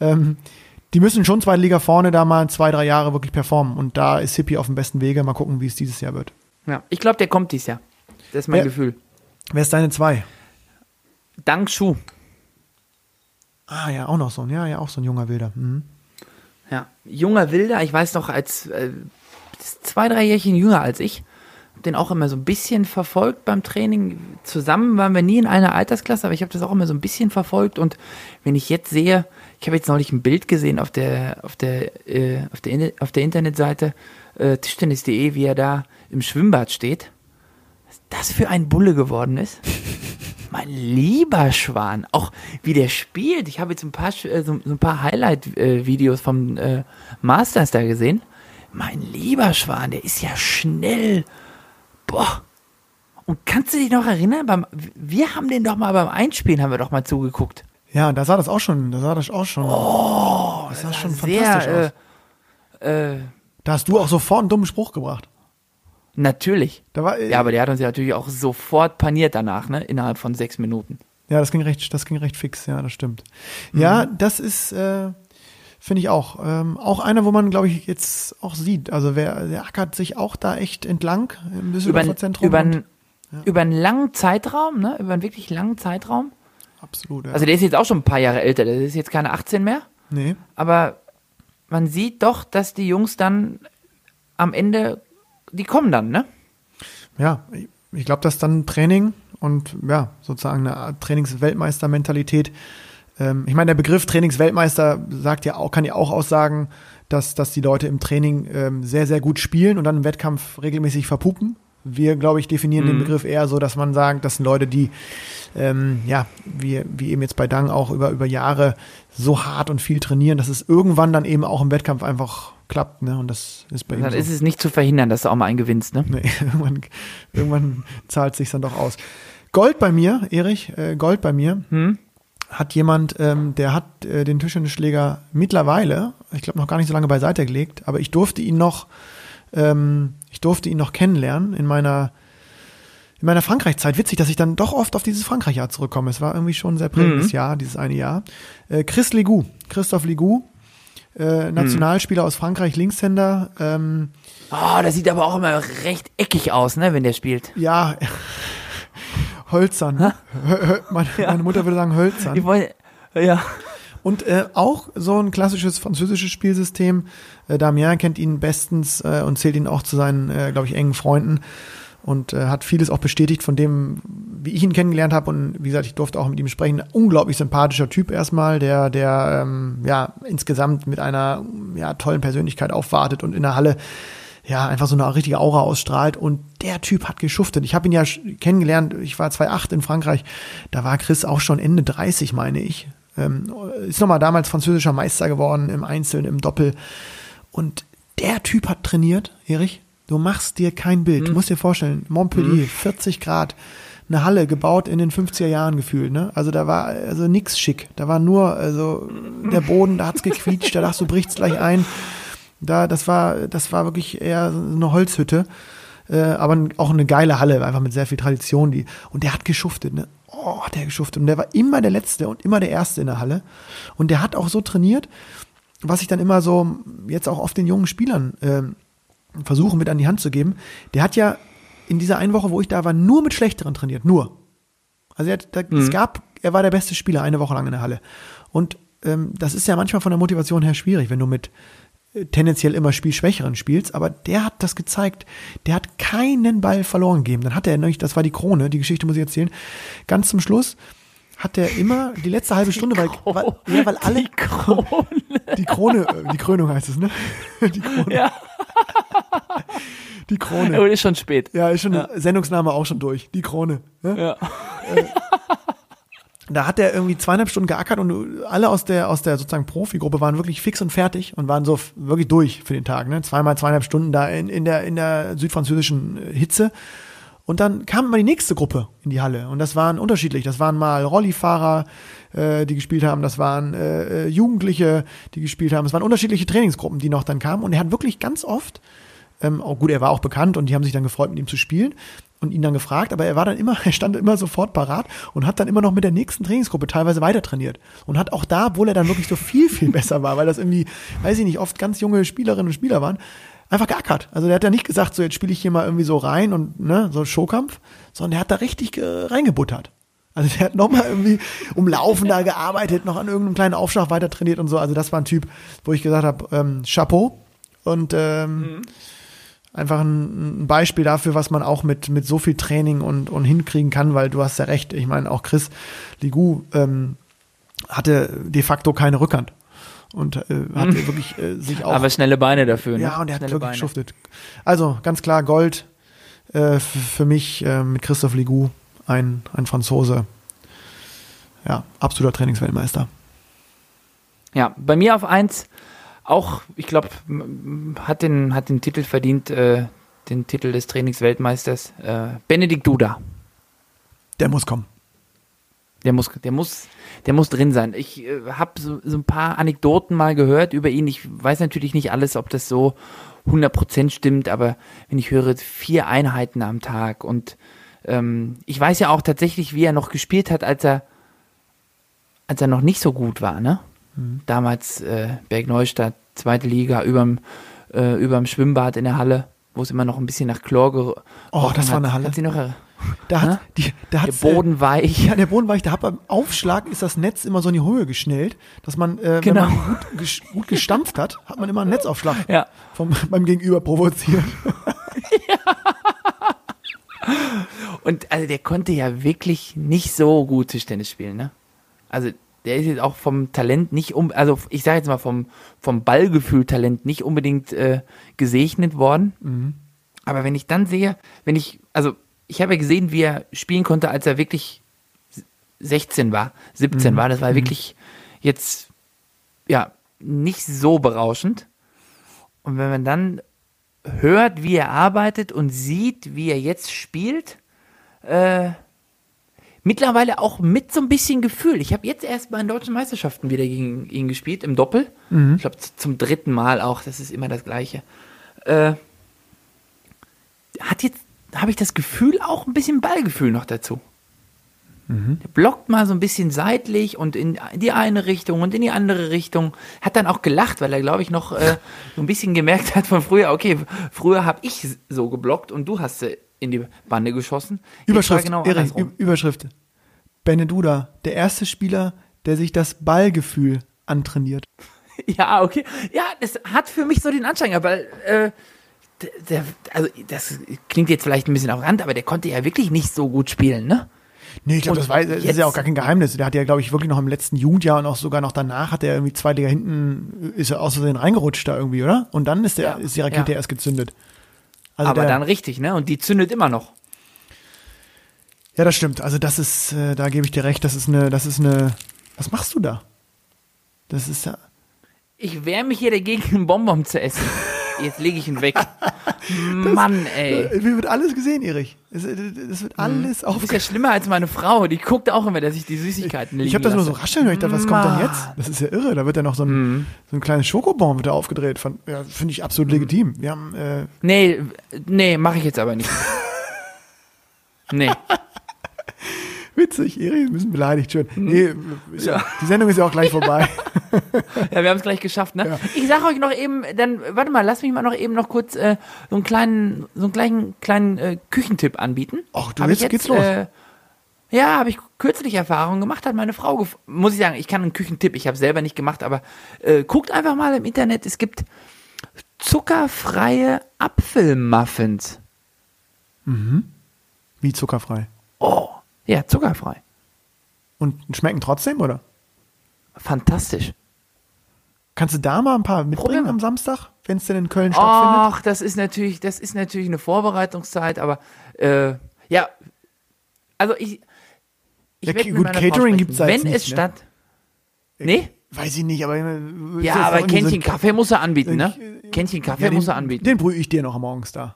Ähm, die müssen schon zweite Liga vorne da mal zwei, drei Jahre wirklich performen. Und da ist Hippie auf dem besten Wege. Mal gucken, wie es dieses Jahr wird. Ja, ich glaube, der kommt dies Jahr. Das ist mein Ja. Gefühl. Wer ist deine zwei? Dank Schuh. Ah, ja, auch noch so ein, ja, ja, auch so ein junger Wilder. Mhm. Ja, junger Wilder, ich weiß noch, als äh, zwei, drei Jährchen jünger als ich, den auch immer so ein bisschen verfolgt beim Training. Zusammen waren wir nie in einer Altersklasse, aber ich habe das auch immer so ein bisschen verfolgt. Und wenn ich jetzt sehe, ich habe jetzt neulich ein Bild gesehen auf der auf der äh, auf der, auf der Internetseite äh, Tischtennis.de, wie er da im Schwimmbad steht. Was das für ein Bulle geworden ist. Mein lieber Schwan, auch wie der spielt. Ich habe jetzt ein paar, äh, so, so ein paar Highlight-Videos vom äh, Masters da gesehen. Mein lieber Schwan, der ist ja schnell. Boah. Und kannst du dich noch erinnern? Beim, wir haben den doch mal beim Einspielen, haben wir doch mal zugeguckt. Ja, da sah das auch schon, da sah das auch schon. Oh, das sah schon fantastisch aus. Sehr, äh, äh, Da hast du auch sofort einen dummen Spruch gebracht. natürlich. War, äh, Ja, aber der hat uns ja natürlich auch sofort paniert danach, ne? Innerhalb von sechs Minuten. Ja, das ging recht, das ging recht fix, ja, das stimmt. Ja, Mhm. das ist, äh, finde ich auch. Ähm, auch einer, wo man, glaube ich, jetzt auch sieht. Also wer, der ackert sich auch da echt entlang im Über, Düsseldorfer Zentrum. über, und- ein, über einen langen Zeitraum, ne? Über einen wirklich langen Zeitraum. absolut, ja. Also der ist jetzt auch schon ein paar Jahre älter, der ist jetzt keine 18 mehr. nee. Aber man sieht doch, dass die Jungs dann am Ende, die kommen dann, ne? Ja, ich, ich glaube, dass dann Training und ja, sozusagen eine Art Trainingsweltmeister-Mentalität. Ähm, ich meine, der Begriff Trainingsweltmeister sagt ja auch, kann ja auch aussagen, dass, dass die Leute im Training ähm, sehr, sehr gut spielen und dann im Wettkampf regelmäßig verpuppen. Wir, glaube ich, definieren den Mhm. Begriff eher so, dass man sagt, das sind Leute, die, ähm, ja, wie, wie eben jetzt bei Dang auch über, über Jahre so hart und viel trainieren, dass es irgendwann dann eben auch im Wettkampf einfach klappt. Ne? Und das ist bei ihm Dann so. ist es nicht zu verhindern, dass du auch mal einen gewinnst, ne? Nee, irgendwann, irgendwann zahlt sich dann doch aus. Gold bei mir, Erich, äh, Gold bei mir, Hm? Hat jemand, ähm, der hat äh, den Tischtennisschläger mittlerweile, ich glaube noch gar nicht so lange beiseite gelegt, aber ich durfte ihn noch, ähm, ich durfte ihn noch kennenlernen in meiner in meiner Frankreich-Zeit. Witzig, dass ich dann doch oft auf dieses Frankreich-Jahr zurückkomme. Es war irgendwie schon ein sehr prägendes Mhm. Jahr, dieses eine Jahr. Äh, Chris Ligou, Christoph Ligou, äh, Nationalspieler aus Frankreich, Linkshänder, ähm, Oh, das sieht aber auch immer recht eckig aus, ne, wenn der spielt. Ja, hölzern. Hö- hö- meine, meine Mutter würde sagen hölzern. wollte, ja. Und äh, auch so ein klassisches französisches Spielsystem. Äh, Damien kennt ihn bestens äh, und zählt ihn auch zu seinen, äh, glaube ich, engen Freunden und äh, hat vieles auch bestätigt von dem, wie ich ihn kennengelernt habe. Und wie gesagt, ich durfte auch mit ihm sprechen. Unglaublich sympathischer Typ erstmal, der, der ähm, ja insgesamt mit einer ja, tollen Persönlichkeit aufwartet und in der Halle ja, einfach so eine richtige Aura ausstrahlt. Und der Typ hat geschuftet. Ich habe ihn ja kennengelernt, ich war 2008 in Frankreich, da war Chris auch schon Ende 30, meine ich. Ähm, ist nochmal damals französischer Meister geworden, im Einzelnen, im Doppel. Und der Typ hat trainiert, Erich. Du machst dir kein Bild. Du musst dir vorstellen, Montpellier, 40 Grad, eine Halle gebaut in den 50er Jahren gefühlt, ne? Also da war also nix schick. Da war nur, also der Boden, da hat's gequietscht, da dachtest du, bricht's gleich ein. Da, das war, das war wirklich eher eine Holzhütte. Äh, aber auch eine geile Halle, einfach mit sehr viel Tradition. Die, und der hat geschuftet, ne? Oh, hat der geschuftet. Und der war immer der Letzte und immer der Erste in der Halle. Und der hat auch so trainiert, was ich dann immer so jetzt auch oft den jungen Spielern ähm, versuche mit an die Hand zu geben. Der hat ja in dieser einen Woche, wo ich da war, nur mit Schlechteren trainiert. Nur. Also er, hat, da, es gab, er war der beste Spieler eine Woche lang in der Halle. Und ähm, das ist ja manchmal von der Motivation her schwierig, wenn du mit äh, tendenziell immer Spielschwächeren spielst, aber der hat das gezeigt. Der hat keinen Ball verloren gegeben. Dann hat er nämlich, das war die Krone, die Geschichte muss ich erzählen, ganz zum Schluss hat er immer die letzte halbe Stunde, weil, weil, ja, weil alle Die Krone. die Krone, äh, die Krönung heißt es, ne? Die Krone. Ja. Die Krone. Aber ist schon spät. Ja, ist schon Sendungsname auch schon durch. Die Krone. Ne? Ja. Da hat er irgendwie zweieinhalb Stunden geackert und alle aus der, aus der sozusagen Profigruppe waren wirklich fix und fertig und waren so wirklich durch für den Tag. Ne? Zweimal zweieinhalb Stunden da in, in, der, in der südfranzösischen äh, Hitze. Und dann kam mal die nächste Gruppe in die Halle. Und das waren unterschiedlich. Das waren mal Rollifahrer, äh, die gespielt haben. Das waren äh, äh, Jugendliche, die gespielt haben. Es waren unterschiedliche Trainingsgruppen, die noch dann kamen. Und er hat wirklich ganz oft, ähm, auch gut, er war auch bekannt und die haben sich dann gefreut, mit ihm zu spielen und ihn dann gefragt. Aber er war dann immer, er stand immer sofort parat und hat dann immer noch mit der nächsten Trainingsgruppe teilweise weiter trainiert. Und hat auch da, obwohl er dann wirklich so viel, viel besser war, weil das irgendwie, weiß ich nicht, oft ganz junge Spielerinnen und Spieler waren, einfach geackert. Also der hat ja nicht gesagt, so jetzt spiele ich hier mal irgendwie so rein und ne, so Showkampf, sondern der hat da richtig äh, reingebuttert. Also der hat nochmal irgendwie umlaufen da gearbeitet, noch an irgendeinem kleinen Aufschlag weiter trainiert und so. Also das war ein Typ, wo ich gesagt habe, ähm, Chapeau. Und ähm, einfach ein, ein Beispiel dafür, was man auch mit, mit so viel Training und, und hinkriegen kann, weil du hast ja recht. Ich meine, auch Chris Ligou ähm, hatte de facto keine Rückhand. Und äh, hatte wirklich äh, sich auch Aber schnelle Beine dafür. Ne? ja, und er hat wirklich geschuftet. Also ganz klar Gold äh, für mich äh, mit Christoph Ligou, ein, ein Franzose. Ja, absoluter Trainingsweltmeister. Ja, bei mir auf eins auch, ich glaube, hat den, hat den Titel verdient, äh, den Titel des Trainingsweltmeisters. Äh, Benedikt Duda. Der muss kommen. Der muss, der muss, der muss drin sein. Ich äh, habe so, so ein paar Anekdoten mal gehört über ihn. Ich weiß natürlich nicht alles, ob das so 100% stimmt, aber wenn ich höre, vier Einheiten am Tag und ähm, ich weiß ja auch tatsächlich, wie er noch gespielt hat, als er, als er noch nicht so gut war, ne? Damals äh, Bergneustadt, zweite Liga, überm, äh, überm Schwimmbad in der Halle, wo es immer noch ein bisschen nach Chlor gerochen Oh, das war eine Halle. Hat sie noch, Da hat, die, da der Boden weich. Äh, ja, der Boden weich. Da hat beim Aufschlag ist das Netz immer so in die Höhe geschnellt, dass man, äh, Genau. wenn man gut, gut gestampft hat, hat man immer einen Netzaufschlag Ja. vom, beim Gegenüber provoziert. Und also der konnte ja wirklich nicht so gut Tischtennis spielen, ne? Also der ist jetzt auch vom Talent nicht um, also ich sage jetzt mal vom, vom Ballgefühl-Talent nicht unbedingt äh, gesegnet worden. Aber wenn ich dann sehe, wenn ich, also ich habe ja gesehen, wie er spielen konnte, als er wirklich 16 war, 17 war, das war wirklich jetzt ja nicht so berauschend. Und wenn man dann hört, wie er arbeitet und sieht, wie er jetzt spielt, äh, mittlerweile auch mit so ein bisschen Gefühl. Ich habe jetzt erst bei den deutschen Meisterschaften wieder gegen ihn gespielt, im Doppel. Ich glaube, zum dritten Mal auch, das ist immer das Gleiche. Äh, hat jetzt, habe ich das Gefühl, auch ein bisschen Ballgefühl noch dazu. Der blockt mal so ein bisschen seitlich und in die eine Richtung und in die andere Richtung. Hat dann auch gelacht, weil er, glaube ich, noch äh, so ein bisschen gemerkt hat von früher, okay, früher habe ich so geblockt und du hast in die Bande geschossen. Überschrift, genau Erik, Überschrift. Beneduda, der erste Spieler, der sich das Ballgefühl antrainiert. Ja, okay. Ja, das hat für mich so den Anschein, weil äh, der, also das klingt jetzt vielleicht ein bisschen arrogant, aber der konnte ja wirklich nicht so gut spielen, ne? Nee, ich glaube, das, war, das ist ja auch gar kein Geheimnis. Der hat ja, glaube ich, wirklich noch im letzten Jugendjahr und auch sogar noch danach hat er irgendwie zwei Liga hinten, ist er aus Versehen reingerutscht da irgendwie, oder? Und dann ist, der, Ja. ist die Rakete Ja. erst gezündet. Also aber der, dann richtig, ne? Und die zündet immer noch. Ja, das stimmt. Also das ist, äh, da gebe ich dir recht, das ist eine, das ist eine, was machst du da? Das ist ja, Ich wehre mich hier dagegen, einen Bonbon zu essen. Jetzt lege ich ihn weg. Mann, ey. mir wird alles gesehen, Erich. Es, äh, das wird alles Du bist auf. ja schlimmer als meine Frau. Die guckt auch immer, dass ich die Süßigkeiten liegen Ich habe das nur so rascheln gehört. Ich was kommt denn jetzt? Das ist ja irre. Da wird ja noch so ein, so ein kleines Schokobon wird da aufgedreht. Ja, finde ich absolut legitim. Wir haben, äh, Nee, nee, mache ich jetzt aber nicht. Nee. Witzig, Erich, ein bisschen beleidigt. Schön. Mhm. Nee, ist ja. die Sendung ist ja auch gleich vorbei. Ja, wir haben es gleich geschafft, ne? Ja. Ich sage euch noch eben, dann, warte mal, lass mich mal noch eben noch kurz äh, so einen kleinen, so einen kleinen, kleinen äh, Küchentipp anbieten. Och, du Hab willst- geht's los? Äh, Ja, habe ich kürzlich Erfahrung gemacht, hat meine Frau, muss ich sagen, ich kann einen Küchentipp, ich habe selber nicht gemacht, aber äh, guckt einfach mal im Internet, es gibt zuckerfreie Apfelmuffins. Wie zuckerfrei. Oh, ja, zuckerfrei. Und schmecken trotzdem, oder? Fantastisch. Kannst du da mal ein paar mitbringen Probier mal. am Samstag, wenn es denn in Köln stattfindet? Ach, das ist natürlich, das ist natürlich eine Vorbereitungszeit, aber äh, ja, also ich, ich Ja, gut, Catering gibt's da Wenn nicht, es ne? statt, nee, Weiß ich nicht, aber. äh, ja, aber so Kännchen ein- Kaffee muss er anbieten, ne? Äh, Kännchen Kaffee Ja, den, muss er anbieten. Den brühe ich dir noch morgens da.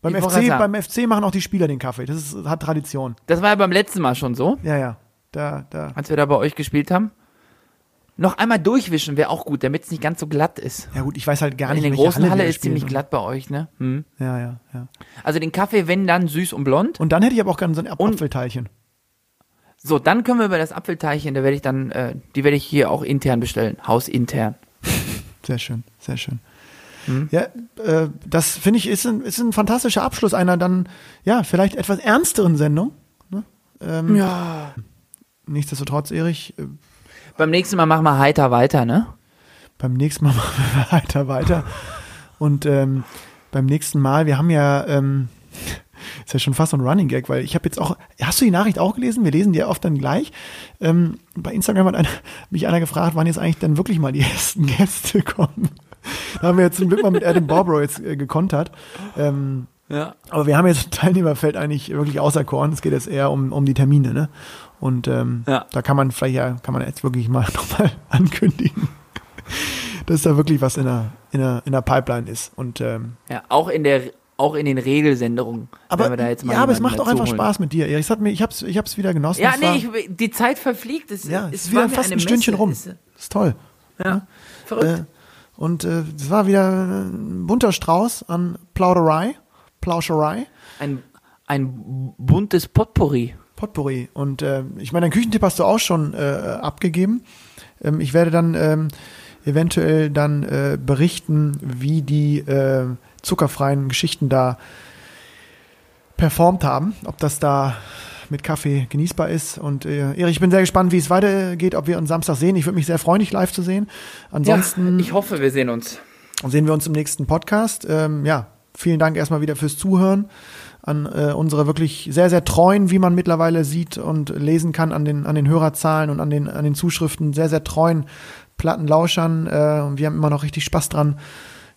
Beim Ich FC, beim FC machen auch die Spieler den Kaffee. Das ist, hat Tradition. Das war ja beim letzten Mal schon so, Ja, ja. Da, da. als wir da bei euch gespielt haben. Noch einmal durchwischen wäre auch gut, damit es nicht ganz so glatt ist. Ja gut, ich weiß halt gar In nicht, der welche großen Halle wir ist ziemlich glatt bei euch, ne? Hm. Ja, ja, ja. Also den Kaffee, wenn dann süß und blond. Und dann hätte ich aber auch gerne so ein Ap- Und- Apfelteilchen. So, dann können wir über das Apfelteilchen, da werde ich dann, äh, die werde ich hier auch intern bestellen, hausintern. Sehr schön, sehr schön. Hm? Ja, äh, das finde ich ist ein, ist ein fantastischer Abschluss einer dann, ja, vielleicht etwas ernsteren Sendung. Ne? Ähm, Ja. Nichtsdestotrotz, Erich, äh, Beim nächsten Mal machen wir heiter weiter, ne? beim nächsten Mal machen wir weiter, weiter. Und ähm, beim nächsten Mal, wir haben ja, ähm, ist ja schon fast so ein Running Gag, weil ich habe jetzt auch, hast du die Nachricht auch gelesen? Wir lesen die ja oft dann gleich. Ähm, bei Instagram hat einer, mich einer gefragt, wann jetzt eigentlich dann wirklich mal die ersten Gäste kommen. Da haben wir jetzt zum Glück mal mit Adam Barbro jetzt äh, gekontert. Ähm, Ja. aber wir haben jetzt ein Teilnehmerfeld eigentlich wirklich auserkoren. Es geht jetzt eher um, um die Termine, ne? Und ähm, Ja. da kann man vielleicht ja, kann man jetzt wirklich mal nochmal ankündigen, dass da wirklich was in der, in der, in der Pipeline ist. Und ähm, Ja, auch in der, auch in den Regelsendungen. aber, wenn wir da jetzt mal ja, aber es macht auch einfach holen. Spaß mit dir. Es hat mir, ich hab's, ich hab's wieder genossen. Ja, nee, ich, die Zeit verfliegt. Es, ja, es ist wieder fast ein Stündchen Messe. rum. Das ist toll. ja, verrückt. Äh, und äh, es war wieder ein bunter Strauß an Plauderei, Plauscherei. ein, ein buntes Potpourri. Potpourri. Und äh, ich meine, deinen Küchentipp hast du auch schon äh, abgegeben. Ähm, ich werde dann ähm, eventuell dann äh, berichten, wie die äh, zuckerfreien Geschichten da performt haben, ob das da mit Kaffee genießbar ist. Und äh, Erich, ich bin sehr gespannt, wie es weitergeht, ob wir uns Samstag sehen. Ich würde mich sehr freuen, dich live zu sehen. Ansonsten ja, ich hoffe, wir sehen uns. sehen wir uns im nächsten Podcast. Ähm, ja, vielen Dank erstmal wieder fürs Zuhören an äh, unsere wirklich sehr, sehr treuen, wie man mittlerweile sieht und lesen kann an den, an den Hörerzahlen und an den, an den Zuschriften, sehr, sehr treuen Plattenlauschern. Äh, und wir haben immer noch richtig Spaß dran,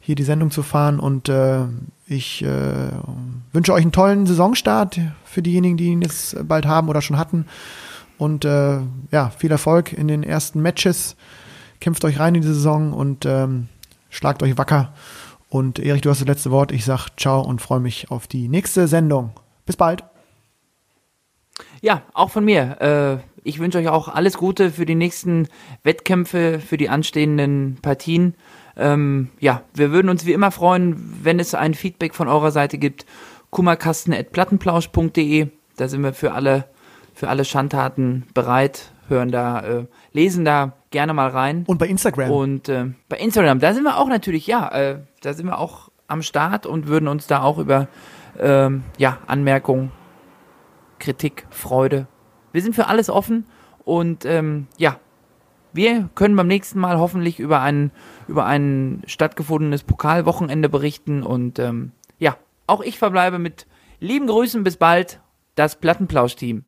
hier die Sendung zu fahren. Und äh, ich äh, wünsche euch einen tollen Saisonstart für diejenigen, die ihn jetzt bald haben oder schon hatten. Und äh, ja, viel Erfolg in den ersten Matches. Kämpft euch rein in die Saison und ähm, schlagt euch wacker. Und Erich, du hast das letzte Wort. Ich sag ciao und freue mich auf die nächste Sendung. Bis bald. Ja, auch von mir. Äh, ich wünsche euch auch alles Gute für die nächsten Wettkämpfe, für die anstehenden Partien. Ähm, ja, wir würden uns wie immer freuen, wenn es ein Feedback von eurer Seite gibt. kummerkasten.plattenplausch.de. Da sind wir für alle, für alle Schandtaten bereit, hören da, äh, lesen da gerne mal rein. Und bei Instagram. Und äh, bei Instagram, da sind wir auch natürlich, ja, äh, da sind wir auch am Start und würden uns da auch über ähm, ja, Anmerkungen, Kritik, Freude. Wir sind für alles offen und ähm, ja, wir können beim nächsten Mal hoffentlich über ein, über ein stattgefundenes Pokalwochenende berichten und ähm, ja, auch ich verbleibe mit lieben Grüßen, bis bald, das Plattenplausch-Team.